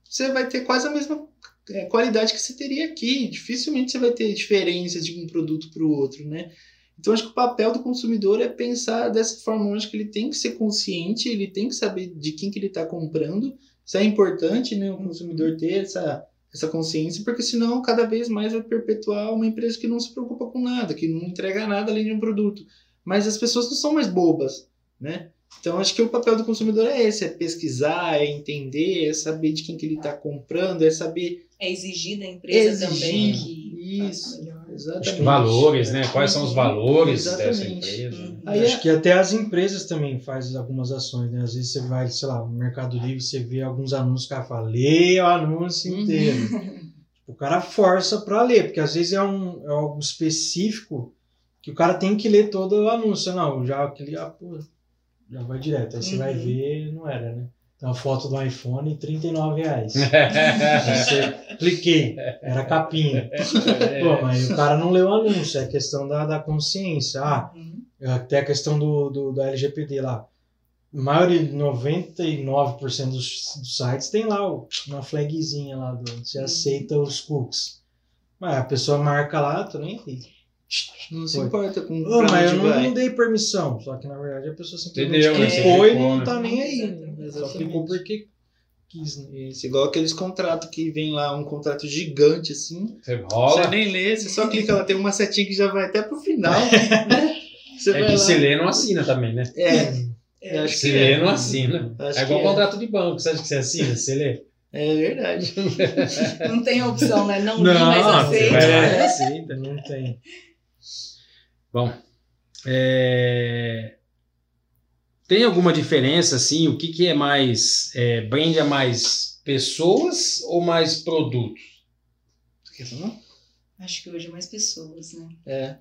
você vai ter quase a mesma é, qualidade que você teria aqui. Dificilmente você vai ter diferença de um produto para o outro, né? Então acho que o papel do consumidor é pensar dessa forma, acho que ele tem que ser consciente, ele tem que saber de quem que ele está comprando. Isso é importante, né? O consumidor ter essa, essa consciência, porque senão cada vez mais vai perpetuar uma empresa que não se preocupa com nada, que não entrega nada além de um produto. Mas as pessoas não são mais bobas, né? Então acho que o papel do consumidor é esse, é pesquisar, é entender, é saber de quem que ele está comprando, é saber É exigir da empresa Exigir, também que isso. exatamente Valores, né? Quais são os valores dessa Exatamente. empresa? Uhum. Aí Acho é- que até as empresas também fazem algumas ações, né? Às vezes você vai, sei lá, no Mercado Livre, você vê alguns anúncios, o cara fala, lê o anúncio Uhum. inteiro. o cara força pra ler, porque às vezes é, um, é algo específico que o cara tem que ler todo o anúncio. Não, já aquele, ah, pô, já vai direto. Aí você vai Uhum. ver, não era, né? Uma foto do iPhone, 39 reais. Você cliquei, era capinha. Pô, mas o cara não leu o anúncio, é questão da, da consciência. Ah, Uhum. até a questão do, do, da LGPD lá. A maioria, 99% dos, dos sites tem lá uma flagzinha lá, do, você aceita os cookies. Mas a pessoa marca lá, tô nem. Não se Foi. importa com Ô, pra mas eu não, não dei permissão. Só que na verdade a pessoa simplesmente Entendeu, né? clicou Você e não né? tá nem aí. Exatamente. Só clicou porque quis. Né? Isso, igual aqueles contratos que vem lá, um contrato gigante assim. Você nem lê, você só clica lá, tem uma setinha que já vai até pro final. né? Você É que lá. se lê não assina também, né? É, É. acho Se que lê é. não assina. Acho É igual é. contrato de banco. Você acha que você assina? Você lê? É verdade. Não tem opção, né? Não, li, mas aceita. e É. aceita, não tem. Bom, é, tem alguma diferença, assim? O que, que é mais... É, brand é mais pessoas ou mais produtos? Acho que hoje é mais pessoas, né? É.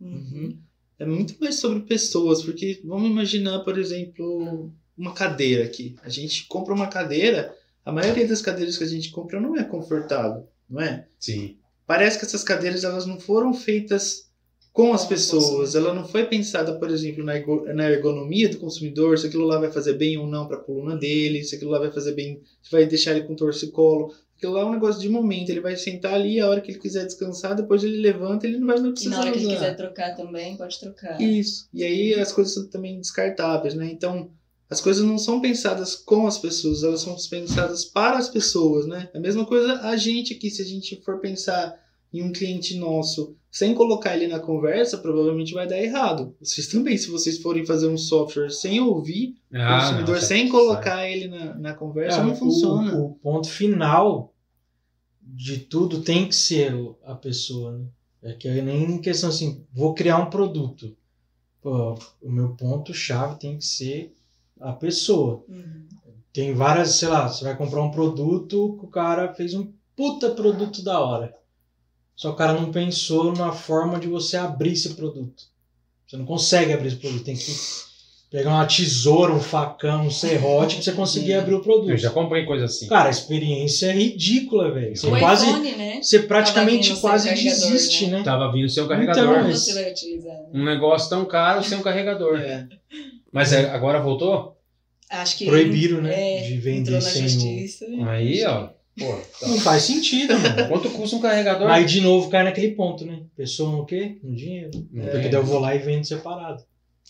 Uhum. Uhum. É muito mais sobre pessoas, porque vamos imaginar, por exemplo, uma cadeira aqui. A gente compra uma cadeira, a maioria das cadeiras que a gente compra não é confortável, não é? Sim. Parece que essas cadeiras elas não foram feitas com as pessoas, ela não foi pensada, por exemplo, na ergo- na ergonomia do consumidor, se aquilo lá vai fazer bem ou não para a coluna dele, se aquilo lá vai fazer bem, se vai deixar ele com torcicolo. Aquilo lá é um negócio de momento, ele vai sentar ali, a hora que ele quiser descansar, depois ele levanta, ele não vai E precisar na hora que ele quiser trocar também, pode trocar. Isso. E aí as coisas são também descartáveis, né? Então, as coisas não são pensadas com as pessoas, elas são pensadas para as pessoas, né? A mesma coisa a gente aqui, se a gente for pensar em um cliente nosso sem colocar ele na conversa, provavelmente vai dar errado. Vocês também, se vocês forem fazer um software sem ouvir o Ah, consumidor, não, sem colocar ele na, na conversa, É, não o- funciona. O, ponto final de tudo tem que ser o- a pessoa, né? É que é nem questão assim, vou criar um produto. Pô, o meu ponto-chave tem que ser a pessoa. Uhum. Tem várias, sei lá, você vai comprar um produto que o cara fez um puta produto da hora. Só que o cara não pensou na forma de você abrir esse produto. Você não consegue abrir esse produto. Tem que pegar uma tesoura, um facão, um serrote pra você conseguir Hum. abrir o produto. Eu já comprei coisa assim. Cara, a experiência é ridícula, velho. Você O quase. iPhone, né? Você praticamente quase desiste, né? né? Tava vindo sem o Então, carregador. Como mas- você vai utilizar? né? Um negócio tão caro sem um carregador. É. Mas é- agora voltou? Acho que Proibiram, né? é, de vender sem o. Aí, ó. Pô, tá. Não faz sentido, mano. Quanto custa um carregador? Aí de novo cai naquele ponto, né? Pessoa no quê? No dinheiro. Não Porque tem. daí eu vou lá e vendo separado.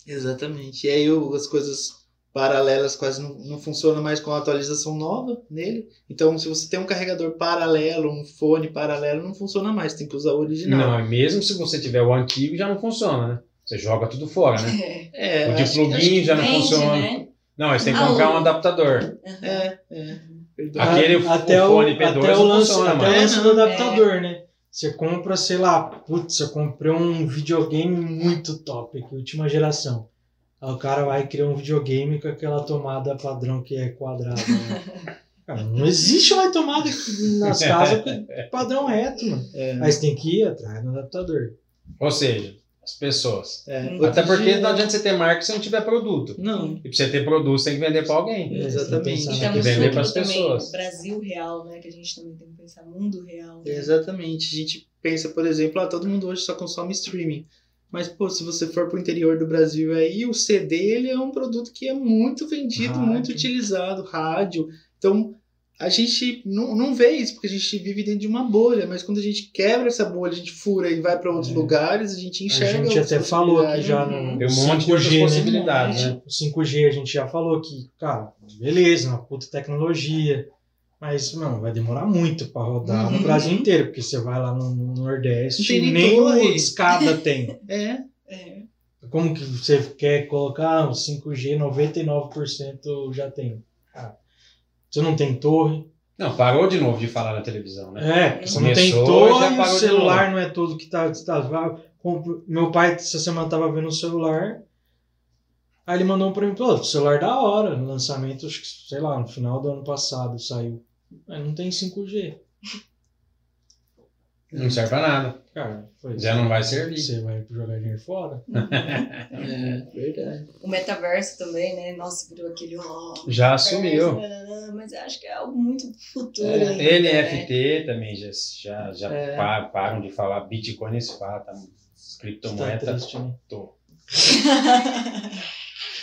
Exatamente. E aí o- as coisas paralelas quase não, não funcionam mais com a atualização nova nele. Então, se você tem um carregador paralelo, um fone paralelo, não funciona mais. Tem que usar o original. Não, e mesmo se você tiver o antigo, já não funciona, né? Você joga tudo fora, né? É. É, o de plugin já não Vende, funciona. né? Não, eles têm que Ah, comprar um adaptador. É, é. Aquele A- até o fone P2 até o lance, funciona até o lance É, do não. adaptador, né? Você compra, sei lá, putz, eu comprei um videogame muito top, que é última geração. Aí o cara vai criar um videogame com aquela tomada padrão que é quadrada. Né? Cara, não existe mais tomada nas casas com padrão reto, mano. É, você tem que ir atrás do adaptador. Ou seja, as pessoas. é. Até porque dia- não adianta você ter marca se não tiver produto. Não. E pra você ter produto, você tem que vender pra alguém. É, Exatamente. tem que vender pras também pessoas. Brasil real, né? Que a gente também tem que pensar mundo real. né? Exatamente. A gente pensa, por exemplo, ah, todo mundo hoje só consome streaming. Mas, pô, se você for pro interior do Brasil aí, o CD ele é um produto que é muito vendido, Rádio. muito utilizado, rádio. Então, a gente não, não vê isso, porque a gente vive dentro de uma bolha, mas quando a gente quebra essa bolha, a gente fura e vai para outros É. lugares, a gente A enxerga. gente outras até falou aqui já Uhum. no Tem um monte de outras 5G, né? possibilidades, né? O 5G a gente já falou que, cara, beleza, uma puta tecnologia, mas, mano, vai demorar muito pra rodar no Uhum. Brasil inteiro, porque você vai lá no, no Nordeste Não e nem o escada tem. É, É. Como que você quer colocar o 5G, 99% já tem. Cara, você não tem torre. Não, parou de novo de falar na televisão, né? É, você não tem torre, o celular não é todo que tá. tá vai- compro- meu pai, essa semana, tava vendo o celular. Aí ele mandou pra mim, pô, celular da hora, no lançamento, sei lá, no final do ano passado saiu. Mas não tem 5G. Não serve pra nada. Cara, foi Já não vai servir. Você vai jogar dinheiro fora? é verdade. O metaverso também, né? Nossa, virou aquele. ó, Já assumiu. nananã, Mas eu acho que é algo muito futuro. É, ainda, né? NFT também já, já, já É. pa- param de falar Bitcoin, eles falam, tá, Tá criptomoeda. triste, né? tô.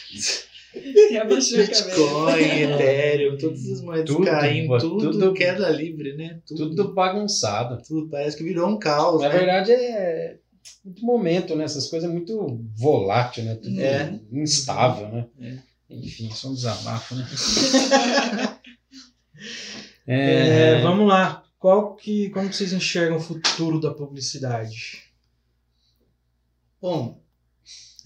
E abaixou. Bitcoin, Ethereum, todas as moedas Tudo, caindo, tudo, tudo- queda livre, né? Tudo bagunçado. tudo. Parece que virou um caos. Na né? verdade é muito momento, né? Essas coisas é muito volátil, né? Tudo É. instável, né? É. Enfim, só um desabafo, né? É, vamos lá. Qual que, como que vocês enxergam o futuro da publicidade? Bom,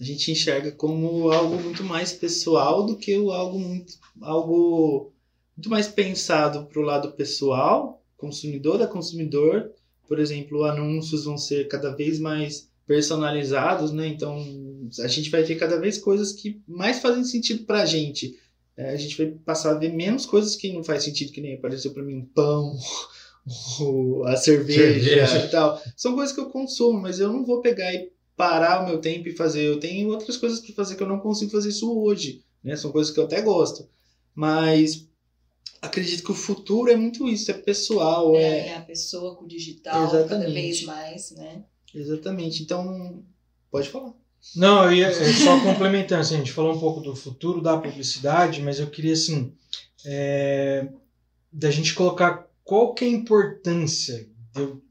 a gente enxerga como algo muito mais pessoal do que o algo muito, algo muito mais pensado para o lado pessoal, consumidor a consumidor. Por exemplo, anúncios vão ser cada vez mais personalizados, né? Então a gente vai ver cada vez coisas que mais fazem sentido para a gente. É, a gente vai passar a ver menos coisas que não faz sentido, que nem apareceu para mim um pão, a cerveja, Cerveja. e tal. São coisas que eu consumo, mas eu não vou pegar e parar o meu tempo e fazer. Eu tenho outras coisas para fazer que eu não consigo fazer isso hoje. Né? São coisas que eu até gosto. Mas acredito que o futuro é muito isso, é pessoal, é, É, a pessoa com o digital cada Exatamente. vez mais, né? exatamente. Então, pode falar. Não, eu ia é, só complementando, assim, a gente falou um pouco do futuro da publicidade, mas eu queria, assim, é, da gente colocar qual que é a importância de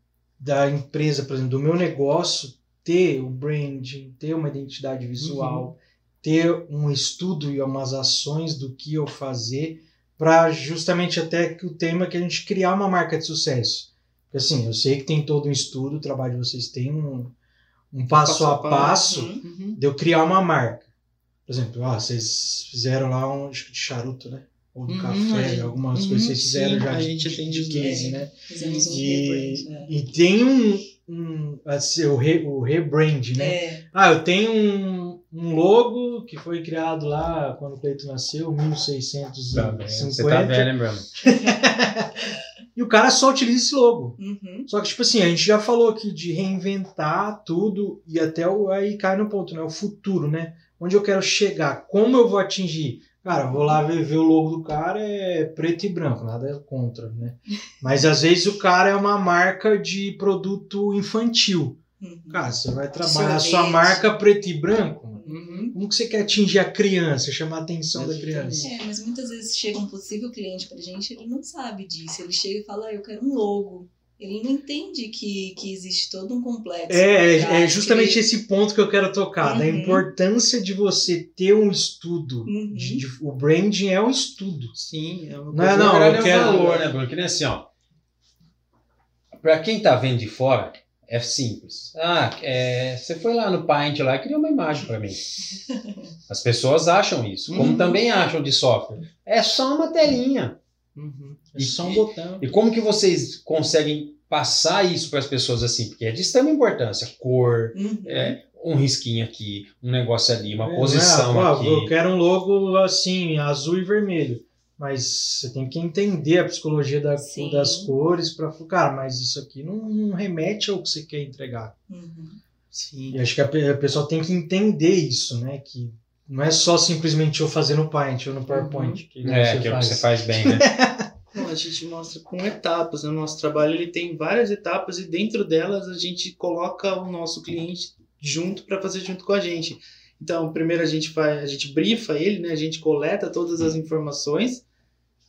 da empresa, por exemplo, do meu negócio ter o branding, ter uma identidade visual, ter um estudo e umas ações do que eu fazer para justamente até que o tema é que a gente criar uma marca de sucesso. Porque assim, eu sei que tem todo um estudo, o trabalho de vocês tem um, um passo, a passo Uhum. Uhum. de eu criar uma marca. Por exemplo, ah, vocês fizeram lá um acho que de charuto, né? Ou de Uhum, café, algumas uhum, coisas que vocês fizeram sim, já a de, gente de, case, né? Fizemos um E, rebrand, né? e tem um, um assim, o, re, o rebrand, né? É, Ah, eu tenho um, um logo que foi criado lá quando o Cleito nasceu, 1650. Tá. Você tá velho, Bruno? E o cara só utiliza esse logo. uhum. Só que, tipo assim, a gente já falou aqui de reinventar tudo e até o, aí cai no ponto, né? O futuro, né? Onde eu quero chegar, como eu vou atingir. Cara, vou lá ver, ver o logo do cara, é preto e branco, nada contra, né? Mas às vezes o cara é uma marca de produto infantil. Uhum. Cara, você vai trabalhar a sua marca preto e branco. Uhum. Como que você quer atingir a criança, chamar a atenção da criança? É, mas muitas vezes chega um possível cliente pra gente, ele não sabe disso. Ele chega e fala, ah, eu quero um logo. Ele não entende que, que existe todo um complexo. É, é, é justamente que- esse ponto que eu quero tocar, da Uhum. importância de você ter um estudo. Uhum. de- de- o branding é um estudo. Sim, é uma Não é, coisa- não, verdade, eu é quero- valor, né, Bruno? Que nem assim, ó. Pra quem tá vendo de fora, é simples. Ah, é, você foi lá no Paint lá e criou uma imagem pra mim. As pessoas acham isso, como Uhum. também acham de software. É só uma telinha. Uhum. É só um botão. E como que vocês conseguem passar isso para as pessoas assim? Porque é de extrema importância. Cor, Uhum. é, um risquinho aqui, um negócio ali, uma É, posição não é, aqui. Eu quero um logo assim, azul e vermelho. Mas você tem que entender a psicologia da- das cores para cara, mas isso aqui não, não remete ao que você quer entregar. Uhum. Sim. E acho que a, a pessoa tem que entender isso, né? Que não é só simplesmente eu fazer no Paint ou no PowerPoint. Que É, que é o que você faz bem, né? A gente mostra com etapas, né? O nosso trabalho ele tem várias etapas e dentro delas a gente coloca o nosso cliente junto para fazer junto com a gente. Então, primeiro a gente faz, a gente brifa ele, né? A gente coleta todas as informações.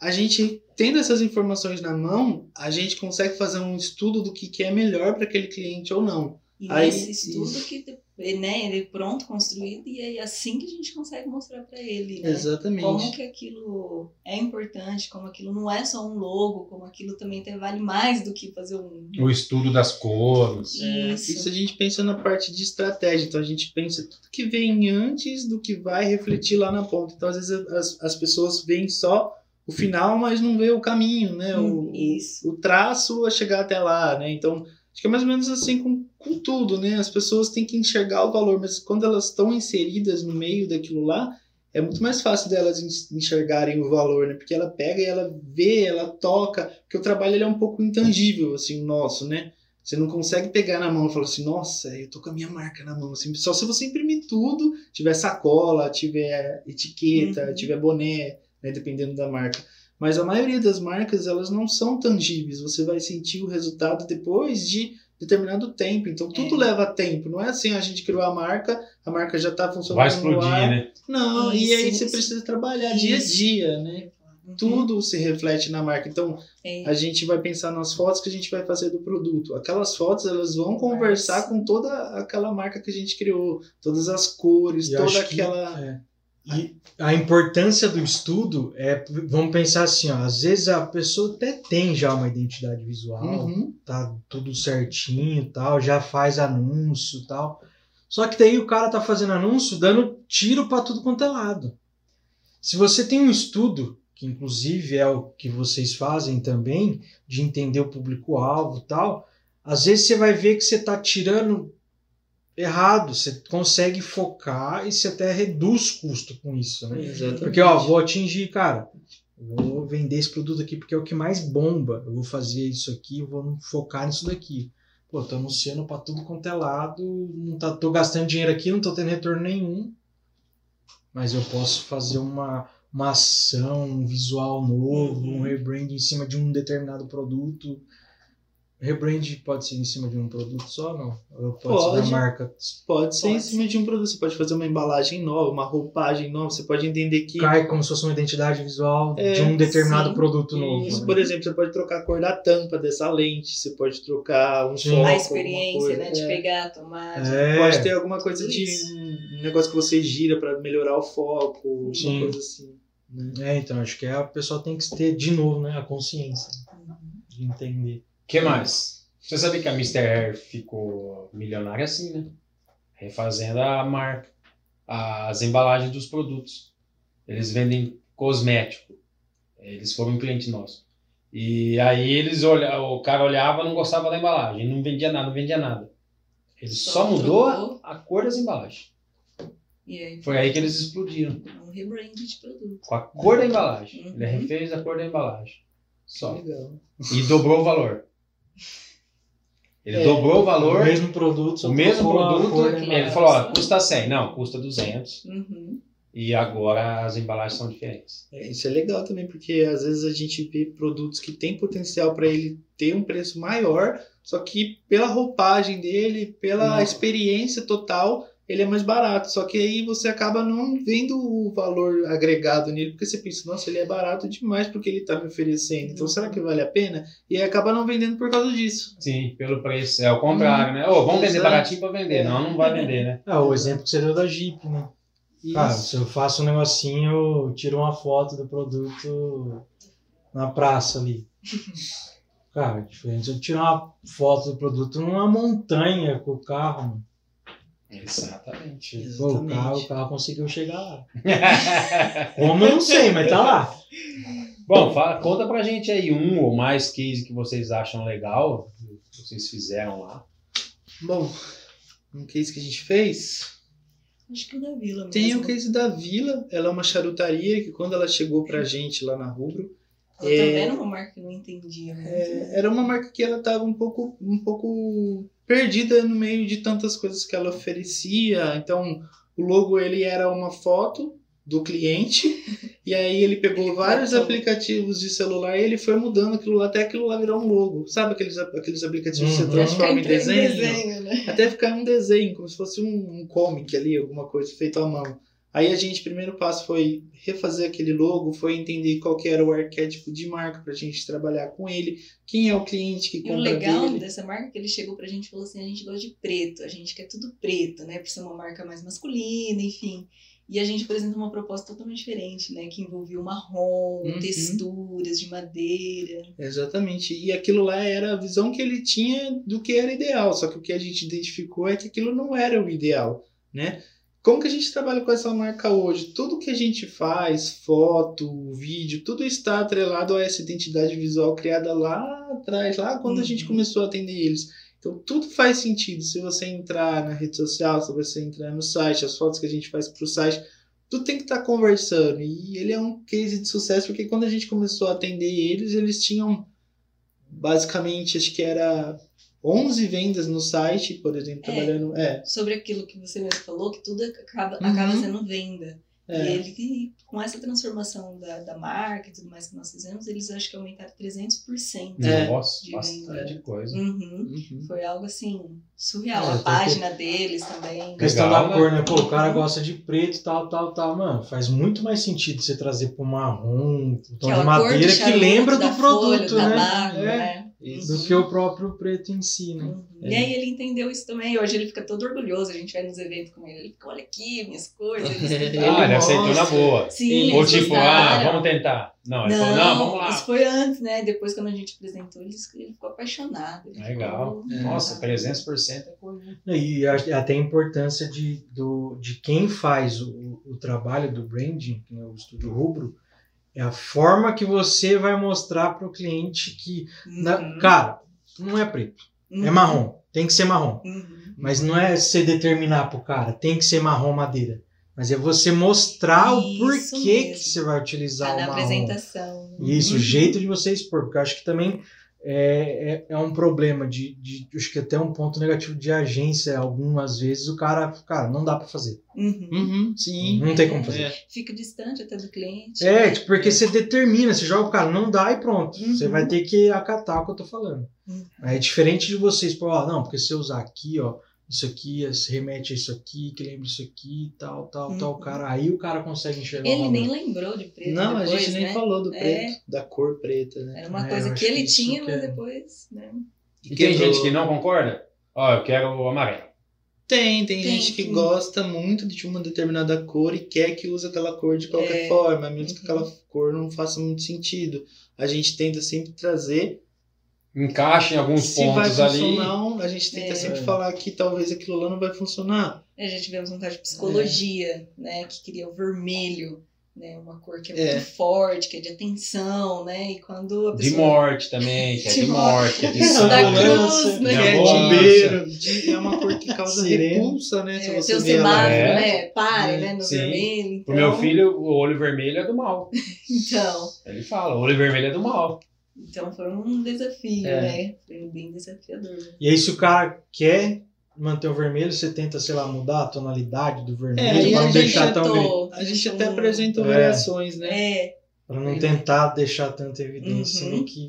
A gente tendo essas informações na mão, a gente consegue fazer um estudo do que, que é melhor para aquele cliente ou não. E Aí, nesse estudo isso. que né, ele é pronto, construído, e é assim que a gente consegue mostrar para ele, né? Exatamente. Como que aquilo é importante, como aquilo não é só um logo, como aquilo também tem, vale mais do que fazer um. o estudo das cores. É, Isso. isso a gente pensa na parte de estratégia. Então a gente pensa tudo que vem antes do que vai refletir lá na ponta. Então às vezes as, as pessoas veem só o final, mas não vê o caminho, né? O, isso. o, o traço a chegar até lá, né? Então acho que é mais ou menos assim com, com tudo, né? As pessoas têm que enxergar o valor, mas quando elas estão inseridas no meio daquilo lá, é muito mais fácil delas en- enxergarem o valor, né? Porque ela pega e ela vê, ela toca, porque o trabalho ele é um pouco intangível, assim, nosso, né? Você não consegue pegar na mão e falar assim, nossa, eu tô com a minha marca na mão. Assim, só se você imprimir tudo, tiver sacola, tiver etiqueta, Uhum. tiver boné, né, dependendo da marca. Mas a maioria das marcas, elas não são tangíveis. Você vai sentir o resultado depois de determinado tempo. Então, tudo É. leva tempo. Não é assim, a gente criou a marca, a marca já tá funcionando Vai explodir, né? Não, e aí Isso, você isso. precisa trabalhar dia a Isso. dia, né? Uhum. Tudo se reflete na marca. Então, É. a gente vai pensar nas fotos que a gente vai fazer do produto. Aquelas fotos, elas vão conversar Nossa. com toda aquela marca que a gente criou. Todas as cores, E toda acho que- aquela... é. E a importância do estudo é, vamos pensar assim, ó, às vezes a pessoa até tem já uma identidade visual, Uhum. tá tudo certinho, tal, já faz anúncio, tal. Só que daí o cara tá fazendo anúncio dando tiro para tudo quanto é lado. Se você tem um estudo, que inclusive é o que vocês fazem também, de entender o público-alvo, tal, às vezes você vai ver que você tá tirando errado, você consegue focar e você até reduz custo com isso, né? Exatamente. Porque, ó, vou atingir, cara, vou vender esse produto aqui porque é o que mais bomba. Eu vou fazer isso aqui, vou focar nisso daqui. Pô, tô anunciando pra tudo quanto é lado, não tá, tô gastando dinheiro aqui, não tô tendo retorno nenhum. Mas eu posso fazer uma, uma ação, um visual novo, um Uhum. rebrand em cima de um determinado produto. Rebrand pode ser em cima de um produto só, não? Ou pode, ser Pode. da marca? Pode ser em Pode. cima de um produto. Você pode fazer uma embalagem nova, uma roupagem nova. Você pode entender que... Cai como se fosse uma identidade visual É, de um determinado sim. produto novo. Isso, né? por exemplo, você pode trocar a cor da tampa dessa lente, você pode trocar um Sim. foco, A experiência, coisa. né? De É. pegar, tomar. É. Pode ter alguma coisa de Isso. um, um negócio que você gira para melhorar o foco, Sim. uma coisa assim. né? É, então, acho que a pessoa tem que ter, de novo, né, a consciência Uhum. de entender. O que mais? Você sabia que a Mr. Hair ficou milionária assim, né? Refazendo a marca, as embalagens dos produtos. Eles vendem cosmético. Eles foram um cliente nosso. E aí eles olha, o cara olhava e não gostava da embalagem, não vendia nada, não vendia nada. Ele só, Só mudou trocou. a, a cor das embalagens. E aí, Foi aí que eles explodiram. um rebrand de produto. Com a cor da embalagem. Uhum. Ele refez a cor da embalagem. Só. Legal. E dobrou o valor. Ele É, dobrou o valor. O mesmo produto, O mesmo produto, ele falou, ó, custa 100. Não, custa 200. Uhum. E agora as embalagens são diferentes. É, isso é legal também, porque às vezes a gente vê produtos que têm potencial para ele ter um preço maior, só que pela roupagem dele, pela Não. experiência total, ele é mais barato. Só que aí você acaba não vendo o valor agregado nele, porque você pensa, nossa, ele é barato demais porque ele está me oferecendo. Então será que vale a pena? E aí acaba não vendendo por causa disso. Sim, pelo preço. É o contrário, né? Ô, vamos vender baratinho pra vender. Não, não vai vender, né? Ah, o exemplo que você deu da Jeep, né? Cara, se eu faço um negocinho, eu tiro uma foto do produto na praça ali. Cara, é diferente eu tirar uma foto do produto numa montanha com o carro, mano. Exatamente. Pô, o carro, o carro conseguiu chegar lá. Como eu não sei, mas tá lá. Bom, fala, conta pra gente aí um ou mais case que vocês acham legal, que vocês fizeram lá. Bom, um case que a gente fez, Acho que o da Vila mesmo. tem o case da Vila. Ela é uma charutaria que quando ela chegou pra gente lá na Rubro, Ela É. também era uma marca que eu não entendia muito. É, era uma marca que ela estava um pouco, um pouco perdida no meio de tantas coisas que ela oferecia. Então, o logo ele era uma foto do cliente e aí ele pegou Ele vários aplicativos de celular e ele foi mudando aquilo lá até aquilo lá virar um logo. Sabe aqueles, aqueles aplicativos que Uhum. você transforma em desenho? desenho, né? Até ficar um desenho, como se fosse um, um comic ali, alguma coisa feito à mão. Aí a gente, primeiro passo foi refazer aquele logo, foi entender qual que era o arquétipo de marca pra gente trabalhar com ele, quem é o cliente que E o compra legal dele. dessa marca é que ele chegou pra gente e falou assim: a gente gosta de preto, a gente quer tudo preto, né? Por ser uma marca mais masculina, enfim. E a gente apresenta uma proposta totalmente diferente, né? Que envolvia o marrom, Uhum. texturas de madeira. Exatamente. E aquilo lá era a visão que ele tinha do que era ideal. Só que o que a gente identificou é que aquilo não era o ideal, né? Como que a gente trabalha com essa marca hoje? Tudo que a gente faz, foto, vídeo, tudo está atrelado a essa identidade visual criada lá atrás, lá quando a gente Uhum. começou a atender eles. Então tudo faz sentido. Se você entrar na rede social, se você entrar no site, as fotos que a gente faz para o site, tudo tem que estar conversando. E ele é um case de sucesso porque quando a gente começou a atender eles, eles tinham basicamente, acho que era 11 vendas no site, por exemplo, É. trabalhando. É, Sobre aquilo que você mesmo falou, que tudo acaba, Uhum. acaba sendo venda. é. E ele, com essa transformação da, da marca e tudo mais que nós fizemos, eles acho que aumentaram 300%. É. Nossa, De bastante coisa. Uhum. Uhum. Foi algo assim, surreal. É, a página deles também. Questão Legal, da cor, né? Pô, o cara gosta de preto, tal, tal, tal. Mano, faz muito mais sentido você trazer pro marrom, o tom de Aquela cor madeira que lembra do produto, folha, da né? barro, É, né? Isso. Do que o próprio preto em si, né? Uhum. É. E aí ele entendeu isso também. Hoje ele fica todo orgulhoso. A gente vai nos eventos com ele. Ele fica, olha aqui, minhas cores. Eles Ele Ah, ele aceitou na boa. Sim, Ou tipo, ah, vamos tentar. Não, ele Não, falou, não, vamos lá. isso foi antes, né? Depois quando a gente apresentou, ele, ele ficou apaixonado. Ele Legal. ficou- Nossa, 300% é coisa. E até a importância de, do, de quem faz o, o trabalho do branding, que é o estúdio rubro, é a forma que você vai mostrar para o cliente que, na- Uhum. cara, não é preto, é Uhum. marrom, tem que ser marrom. Uhum. Mas não é você determinar pro cara, tem que ser marrom madeira. Mas é você mostrar o Isso porquê mesmo. que você vai utilizar Tá o na marrom. apresentação. Isso, o Uhum. jeito de você expor, porque eu acho que também é, é, é um problema de, de. Acho que até um ponto negativo de agência, algumas vezes o cara, cara, não dá pra fazer. Uhum. Uhum, sim. Não tem como fazer. É. Fica distante até do cliente. É, tipo, porque você determina, você joga o cara, não dá e pronto. Uhum. Você vai ter que acatar o que eu tô falando. Uhum. É diferente de vocês, pô, ó, não, porque se eu usar aqui, ó, isso aqui remete a isso aqui, que lembra isso aqui, tal, tal, tal, Uhum. cara. Aí o cara consegue enxergar Ele nem lembrou de preto. Não, depois, a gente nem né? falou do É. preto, da cor preta, né? Era uma É, coisa que ele que tinha, que mas é- depois, né? E tem Quebrou. gente que não concorda? Ó, eu quero o amarelo. Tem, tem, Tem, gente que gosta muito de uma determinada cor e quer que use aquela cor de qualquer É. forma, mesmo que Uhum. aquela cor não faça muito sentido. A gente tenta sempre trazer. Encaixa em alguns Se vai pontos ali. funcionar, a gente tenta É. sempre falar que talvez aquilo lá não vai funcionar. É, Já tivemos um caso de psicologia, né? Que queria o vermelho, né? Uma cor que é, É. muito forte, que é de atenção, né? E quando a De pessoa... morte também, que é de De morte, que é de Da sangue. cruz, né? De Que é bombeiro, de- é uma cor que causa repulsa, né? É, se tem você o vê ela. semáforo, É. né? Pare, É, né? No sim. vermelho. Então, Pro meu filho, o olho vermelho é do mal. Então, Ele fala, o olho vermelho é do mal. Então foi um desafio, É. né? Foi bem desafiador. E aí, se o cara quer manter o vermelho, você tenta, sei lá, mudar a tonalidade do vermelho É, aí pra a não deixar tão tentou. gritante. A gente até apresentou É. variações, né? É, Pra não Verdade. tentar deixar tanta evidência Uhum. que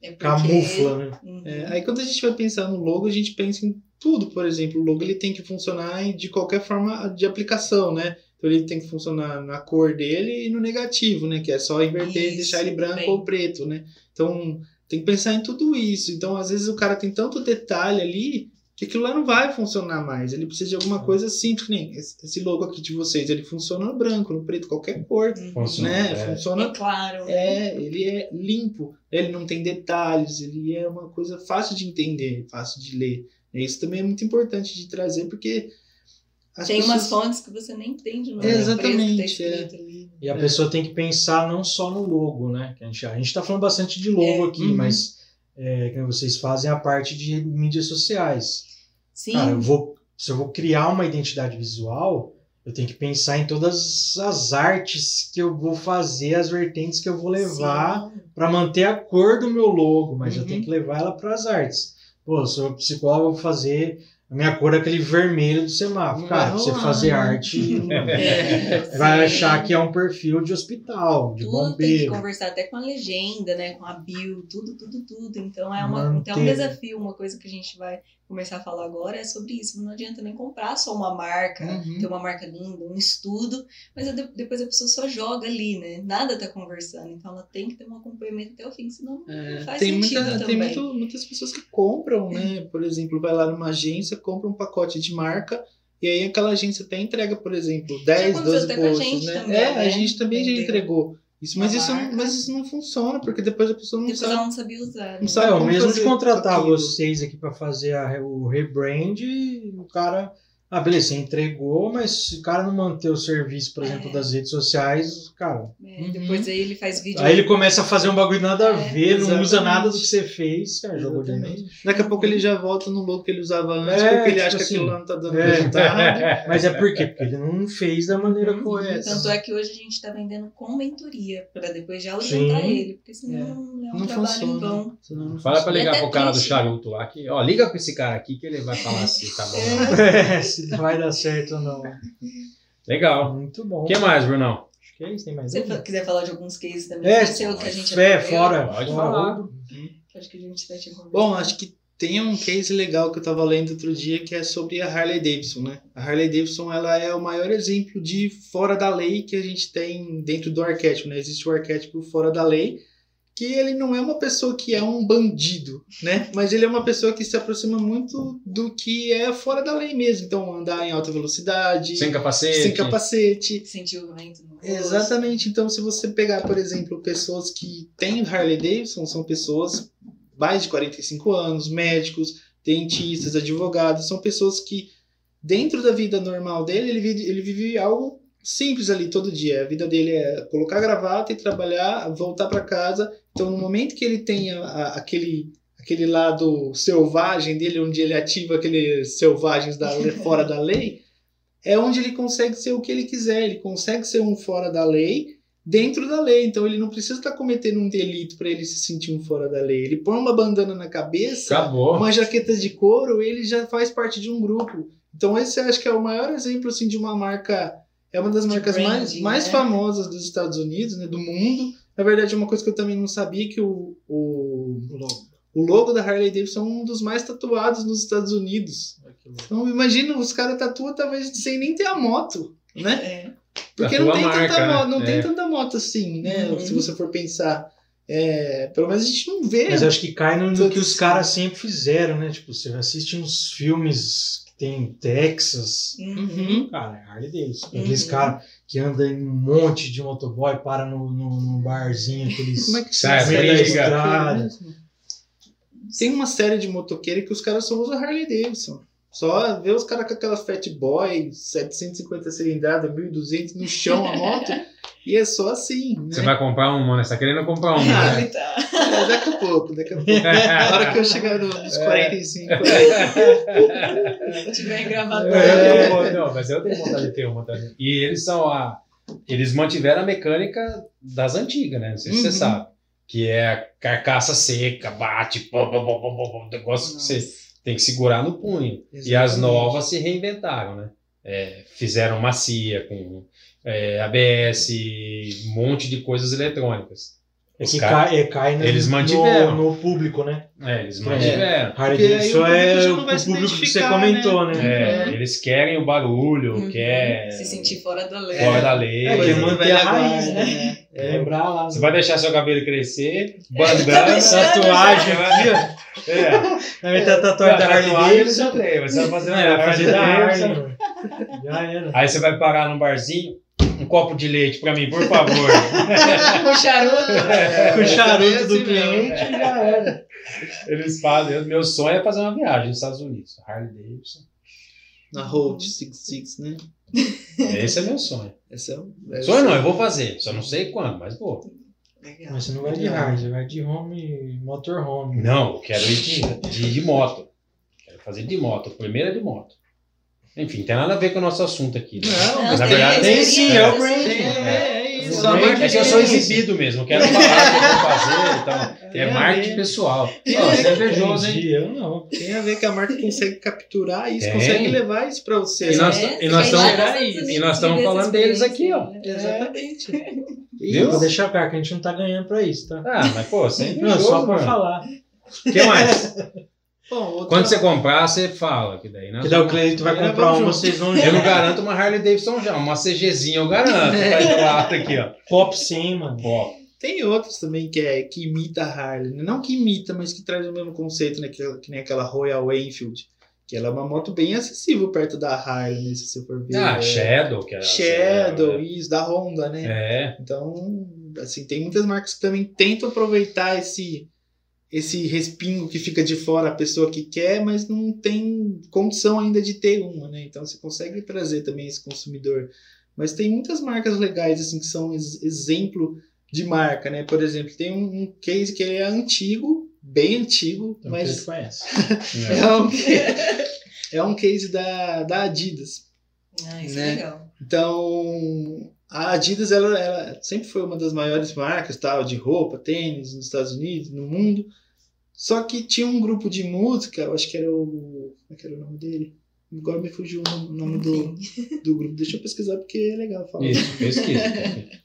É. É camufla, né? Uhum. É, aí quando a gente vai pensar no logo, a gente pensa em tudo, por exemplo, o logo ele tem que funcionar em- de qualquer forma de aplicação, né? Então ele tem que funcionar na cor dele e no negativo, né? Que é só inverter e deixar ele branco bem. ou preto, né? Então tem que pensar em tudo isso. Então às vezes o cara tem tanto detalhe ali que aquilo lá não vai funcionar mais. Ele precisa de alguma coisa simples, que nem esse logo aqui de vocês. Ele funciona no branco, no preto, qualquer cor, Uhum. Funciona. né? é. Funciona É claro. é, ele é limpo, ele não tem detalhes, ele é uma coisa fácil de entender, fácil de ler. E Isso também é muito importante de trazer, porque as Tem pessoas... umas fontes que você nem entende no Exatamente, tá escrito ali. E a É. pessoa tem que pensar não só no logo, né? A gente, a gente tá falando bastante de logo É. aqui, Uhum. mas é, que vocês fazem a parte de mídias sociais. Sim, Cara, eu vou, se eu vou criar uma identidade visual, eu tenho que pensar em todas as artes que eu vou fazer, as vertentes que eu vou levar para manter a cor do meu logo, mas eu Uhum. tenho que levar ela para as artes. Pô, eu sou psicólogo, eu vou fazer a minha cor é aquele vermelho do semáforo. Não Cara, vai você fazer arte É, vai sim. achar que é um perfil de hospital, de tudo tem que bombeiro. conversar até com a legenda, né? Com a bio, tudo, tudo, tudo. Então é, uma, Manter. então é um desafio, uma coisa que a gente vai começar a falar agora é sobre isso. Não adianta nem comprar só uma marca, Uhum. ter uma marca linda, um estudo, mas a de- depois a pessoa só joga ali, né? Nada tá conversando. Então ela tem que ter um acompanhamento até o fim, senão É, não faz tem sentido muita, tem muito- muitas pessoas que compram, né? Por exemplo, vai lá numa agência, compra um pacote de marca, e aí aquela agência até entrega, por exemplo, 10, aconteceu 12 até com a posts, gente né? também, é, a né? gente também já Entendeu? entregou. Isso, mas, isso, não- mas isso não funciona, porque depois a pessoa não Depois sabe. ela não sabia usar. né? Não sabe É, o como mesmo de contratar aquilo. vocês aqui para fazer a- o rebrand, o cara. Ah, beleza, você entregou, mas se o cara não manter o serviço, por exemplo, É. das redes sociais, cara. É, Uhum. Depois aí ele faz vídeo. Aí ele começa a fazer um bagulho nada a É, ver, não usa nada do que você fez, cara, jogou de novo. Daqui a pouco ele já volta no logo que ele usava antes, É, porque ele tipo acha que assim, aquilo lá não tá dando é. resultado. Mas é por quê? Porque ele não fez da maneira Uhum. correta. Tanto é que hoje a gente está vendendo com mentoria, para depois já Sim. levantar ele, porque senão É. é, um Não trabalho funciona. vão. Senão não Fala pra ligar pro cara do charuto lá que, ó, liga pra esse cara aqui que ele vai falar assim, tá bom. Se vai dar certo ou não. Legal. Muito bom. O que mais, Brunão? Acho que é isso, tem mais Se você quiser falar de alguns cases também, É, pode ser o que a gente É, fora. Pode fora. falar. que acho que a gente vai te. Bom, acho que tem um case legal que eu tava lendo outro dia que é sobre a Harley Davidson, né? A Harley Davidson ela é o maior exemplo de fora da lei que a gente tem dentro do arquétipo, né? Existe o arquétipo fora da lei, que ele não é uma pessoa que é um bandido, né? Mas ele é uma pessoa que se aproxima muito do que é fora da lei mesmo. Então, andar em alta velocidade, Sem capacete. sem capacete, Sentiu o vento no rosto. Exatamente. Então, se você pegar, por exemplo, pessoas que têm Harley Davidson, são pessoas mais de 45 anos, médicos, dentistas, advogados, são pessoas que, dentro da vida normal dele, ele vive, ele vive algo simples ali todo dia. A vida dele é colocar a gravata e trabalhar, voltar para casa. Então, no momento que ele tem a- a- aquele aquele lado selvagem dele, onde ele ativa aqueles selvagens da, fora da lei, é onde ele consegue ser o que ele quiser. Ele consegue ser um fora da lei dentro da lei. Então ele não precisa estar cometendo um delito para ele se sentir um fora da lei. Ele põe uma bandana na cabeça, Acabou. uma jaqueta de couro, ele já faz parte de um grupo. Então esse eu acho que é o maior exemplo assim de uma marca, é uma das De marcas mais, branding, mais né? famosas dos Estados Unidos, né, do mundo. Na verdade, uma coisa que eu também não sabia que o, o, o logo da Harley Davidson é um dos mais tatuados nos Estados Unidos. Então imagina, os caras tatuam talvez sem nem ter a moto, né? É. Porque não tem marca, tanta né? moto, não É. tem tanta moto assim, né? Uhum. Se você for pensar. É, pelo menos a gente não vê. Mas acho que cai no, no que os caras sempre fizeram, né? Tipo, você assiste uns filmes tem Texas. Uhum. Cara, é Harley Davidson. Uhum. Aqueles caras que andam em um monte de motoboy, para no, no, no barzinho, aqueles. Como é que Sai, chama? Estrada. Tem uma série de motoqueiro que os caras só usam Harley Davidson. Só vê os caras com aquela Fat Boy, 750 cilindrada, 1200 no chão a moto, e é só assim. Né? Você vai comprar uma, né? Você tá querendo comprar uma, Ah, né? Tá. É, daqui a pouco, daqui a pouco. Na hora que eu chegar no- nos 45. aí. Se tiver gravado. É, não, mas eu tenho vontade de ter uma também. E eles são a. Eles mantiveram a mecânica das antigas, né? Não sei se você Uhum. sabe. Que é a carcaça seca, bate, pô, pô, pô, pô, pô, pô, negócio que você tem que segurar no punho. E as Exatamente. novas se reinventaram, né? é, fizeram macia com é, ABS, um monte de coisas eletrônicas. É Os que caras- cai, é, cai no, eles no- mantiveram. no, público, né? É, eles É. mantiveram. Harley Porque aí Davidson o público é o público que você comentou, né? É, É. Eles querem o barulho, Uhum. quer Se sentir fora da lei. fora da lei. É, que Coisa é do manter a raiz, né? É. Lembrar lá. Você vai deixar seu cabelo crescer, bandana, deixando tatuagem aqui, ó. É. Vai meter a tatuagem da Harley tatuagem Davidson. você vai fazer É, uma vai fazer Harley da Harley. Já era. Aí você vai parar num barzinho, copo de leite pra mim, por favor. Com charuto. É, Com o charuto é do cliente, já era. Eles fazem. Meu sonho é fazer uma viagem nos Estados Unidos. Harley Davidson. Na Road 66, né? Esse é meu sonho. Esse é, o- é Sonho não, eu vou fazer. Só não sei quando, mas vou. Legal. Mas você não vai de Harley, você vai de home, motorhome. Não, eu quero ir de, de, de moto. Quero fazer de moto. Primeiro é de moto. Enfim, tem nada a ver com o nosso assunto aqui. Né? Não, mas na tem verdade tem sim, é o experiência, brand. sim. É, é isso. É É que eu sou de- exibido mesmo, quero falar o que eu vou fazer. Então, é É, marketing é. pessoal. É, você é invejoso, hein? Eu não. Tem a ver que a marca consegue capturar isso, Tem. consegue levar isso pra você. E nós- É, e nós estamos- e e falando deles aqui, ó. experiência. Exatamente. Viu? Vou deixar claro que a gente não tá ganhando pra isso, tá? Ah, mas pô, é Não, só pra mano. falar. O que mais? Bom, outra- Quando você comprar, você fala. Que daí nós Que daí o Cleito vai Aí comprar uma, vocês vão Eu não garanto uma Harley Davidson já, uma CGzinha eu garanto. Tá do lado aqui, ó. Pop sim, mano. Ó, Tem outros também que, é, que imita a Harley. né? Não que imita, mas que traz o mesmo conceito, né? Que, que nem aquela Royal Enfield. Que ela é uma moto bem acessível perto da Harley, né? Se você for ver. Ah, é, Shadow, que é. Shadow, isso, da Honda, né? É. Então, assim, tem muitas marcas que também tentam aproveitar esse esse respingo que fica de fora a pessoa que quer, mas não tem condição ainda de ter uma, né? Então você consegue trazer também esse consumidor. Mas tem muitas marcas legais assim que são ex- exemplo de marca, né? Por exemplo, tem um, um case que é antigo, bem antigo, Então, mas conhece. é. é um, é um case da, da Adidas. Ah, isso Né? é legal. Então, a Adidas ela, ela sempre foi uma das maiores marcas tal, de roupa, tênis nos Estados Unidos, no mundo. Só que tinha um grupo de música, eu acho que era o. Como é que era o nome dele? Agora me fugiu o nome- do, do grupo. Deixa eu pesquisar porque é legal falar. Isso, pesquisa.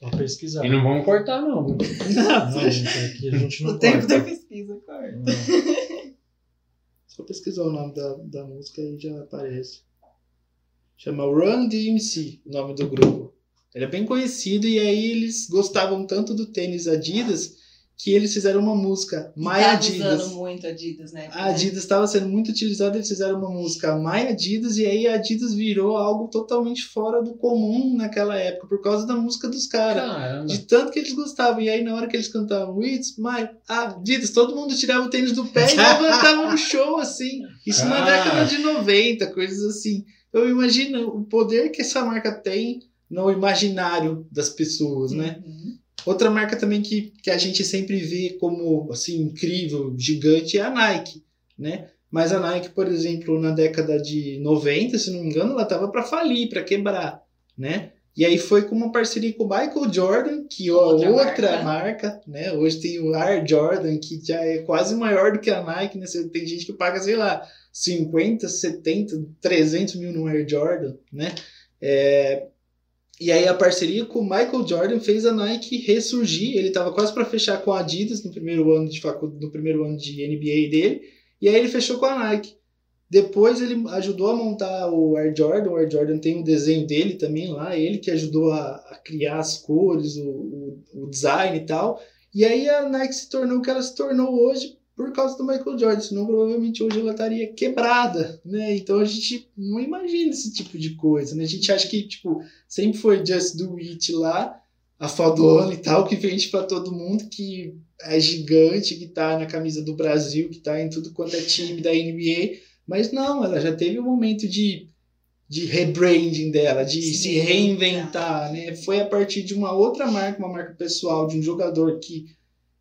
Vou pesquisar. E não vamos cortar, não. viu? Não, gente, aqui a gente não O tempo corta. da pesquisa, corta. Só pesquisar o nome da, da música e já aparece. Chama Run DMC, o nome do grupo. Ele é bem conhecido e aí eles gostavam tanto do tênis Adidas que eles fizeram uma música My Tava Adidas. usando muito Adidas, né? A Adidas estava sendo muito utilizada, eles fizeram uma música My Adidas e aí a Adidas virou algo totalmente fora do comum naquela época por causa da música dos caras. De tanto que eles gostavam. E aí, na hora que eles cantavam It's My Adidas, todo mundo tirava o tênis do pé e levantava no show, assim. Isso na Ah. década de 90, coisas assim. Eu imagino o poder que essa marca tem no imaginário das pessoas, né? Uhum. Outra marca também que, que a gente sempre vê como assim incrível, gigante, é a Nike, né? Mas a Nike, por exemplo, na década de 90, se não me engano, ela estava para falir, para quebrar, né? E aí foi com uma parceria com o Michael Jordan, que é outra, Outra marca. marca. né? Hoje tem o Air Jordan, que já é quase maior do que a Nike, né? Tem gente que paga, sei lá, 50, 70, 300 mil no Air Jordan, né? É, e aí a parceria com o Michael Jordan fez a Nike ressurgir. Ele estava quase para fechar com a Adidas no primeiro ano de facu... no primeiro ano de NBA dele, e aí ele fechou com a Nike. Depois ele ajudou a montar o Air Jordan. O Air Jordan tem o desenho dele também lá, ele que ajudou a, a criar as cores, o, o, o design e tal. E aí a Nike se tornou o que ela se tornou hoje por causa do Michael Jordan, senão provavelmente hoje ela estaria quebrada, né? Então a gente não imagina esse tipo de coisa, né? A gente acha que, tipo, sempre foi Just Do It lá, a fadona e tal, que vende para todo mundo, que é gigante, que tá na camisa do Brasil, que tá em tudo quanto é time da NBA, mas não, ela já teve um momento de, de rebranding dela, de Sim, se reinventar, né? Foi a partir de uma outra marca, uma marca pessoal, de um jogador que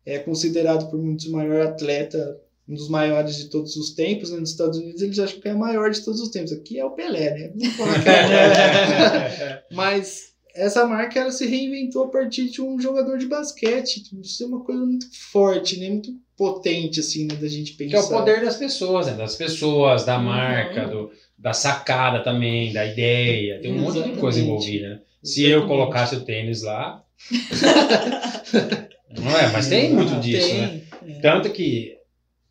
é considerado por muitos o maior atleta, um dos maiores de todos os tempos, né? nos Estados Unidos eles acham que é o maior de todos os tempos. Aqui é o Pelé, né? Vamos falar que é o. Mas essa marca ela se reinventou a partir de um jogador de basquete. Isso é uma coisa muito forte, né? Muito potente, assim, né? Da gente pensar. Que é o poder das pessoas, né? Das pessoas, da Uhum. marca, do, da sacada também, da ideia. Tem um monte de Exatamente. coisa envolvida, né? Se eu Exatamente. colocasse o tênis lá. não é, mas tem muito disso, né? Tem. é. Tanto que.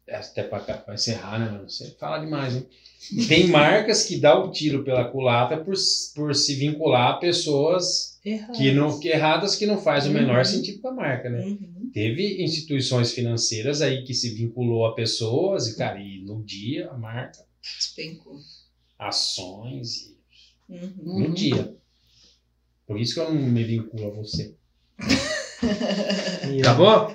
Até para encerrar, né? mano? Você fala demais, hein? Tem marcas que dá o tiro pela culatra por, por se vincular a pessoas Errado. que não, que erradas que não faz o Uhum. menor sentido para a marca, né? Uhum. Teve instituições financeiras aí que se vinculou a pessoas e, cara, e no dia a marca, Despencou. ações, e Uhum. Uhum. no dia. Por isso que eu não me vinculo a você. E, Tá bom?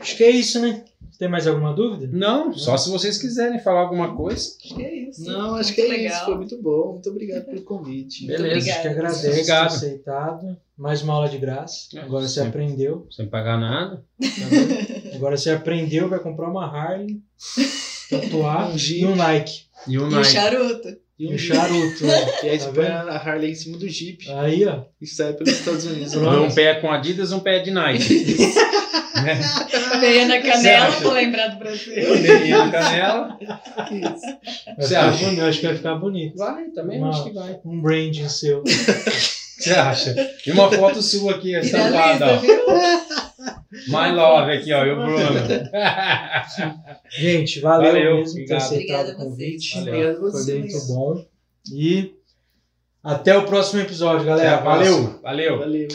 Acho que é isso, né? Tem mais alguma dúvida? Não, só se vocês quiserem falar alguma coisa. Acho que é isso. Não, acho Muito que é legal. isso. Foi muito bom. Muito obrigado pelo convite. Beleza, A gente que agradece Obrigado. ter aceitado. Mais uma aula de graça. É, Agora você aprendeu. Sem pagar nada. tá? Agora você aprendeu, vai comprar uma Harley, tatuar Um e um Nike. E o E Nike. charuto. E um charuto. né? E aí Tá você põe a Harley em cima do Jeep Aí, ó. e sai pelos Estados Unidos. Um pé com Adidas, um pé de Nike. né? Meia na Você canela, vou lembrar do Brasil. Meia na canela. Isso. Você acha? bonito, eu acho que vai ficar bonito. Vai, também Uma- acho que vai. Um branding seu. Você acha? E uma foto sua aqui estampada, Realista, ó. viu? My Love aqui, ó. E o Bruno. Gente, valeu, Valeu, mesmo por ter obrigado. aceitado o convite. Obrigado a Foi vocês. muito bom. E até o próximo episódio, galera. Valeu! Valeu. Valeu.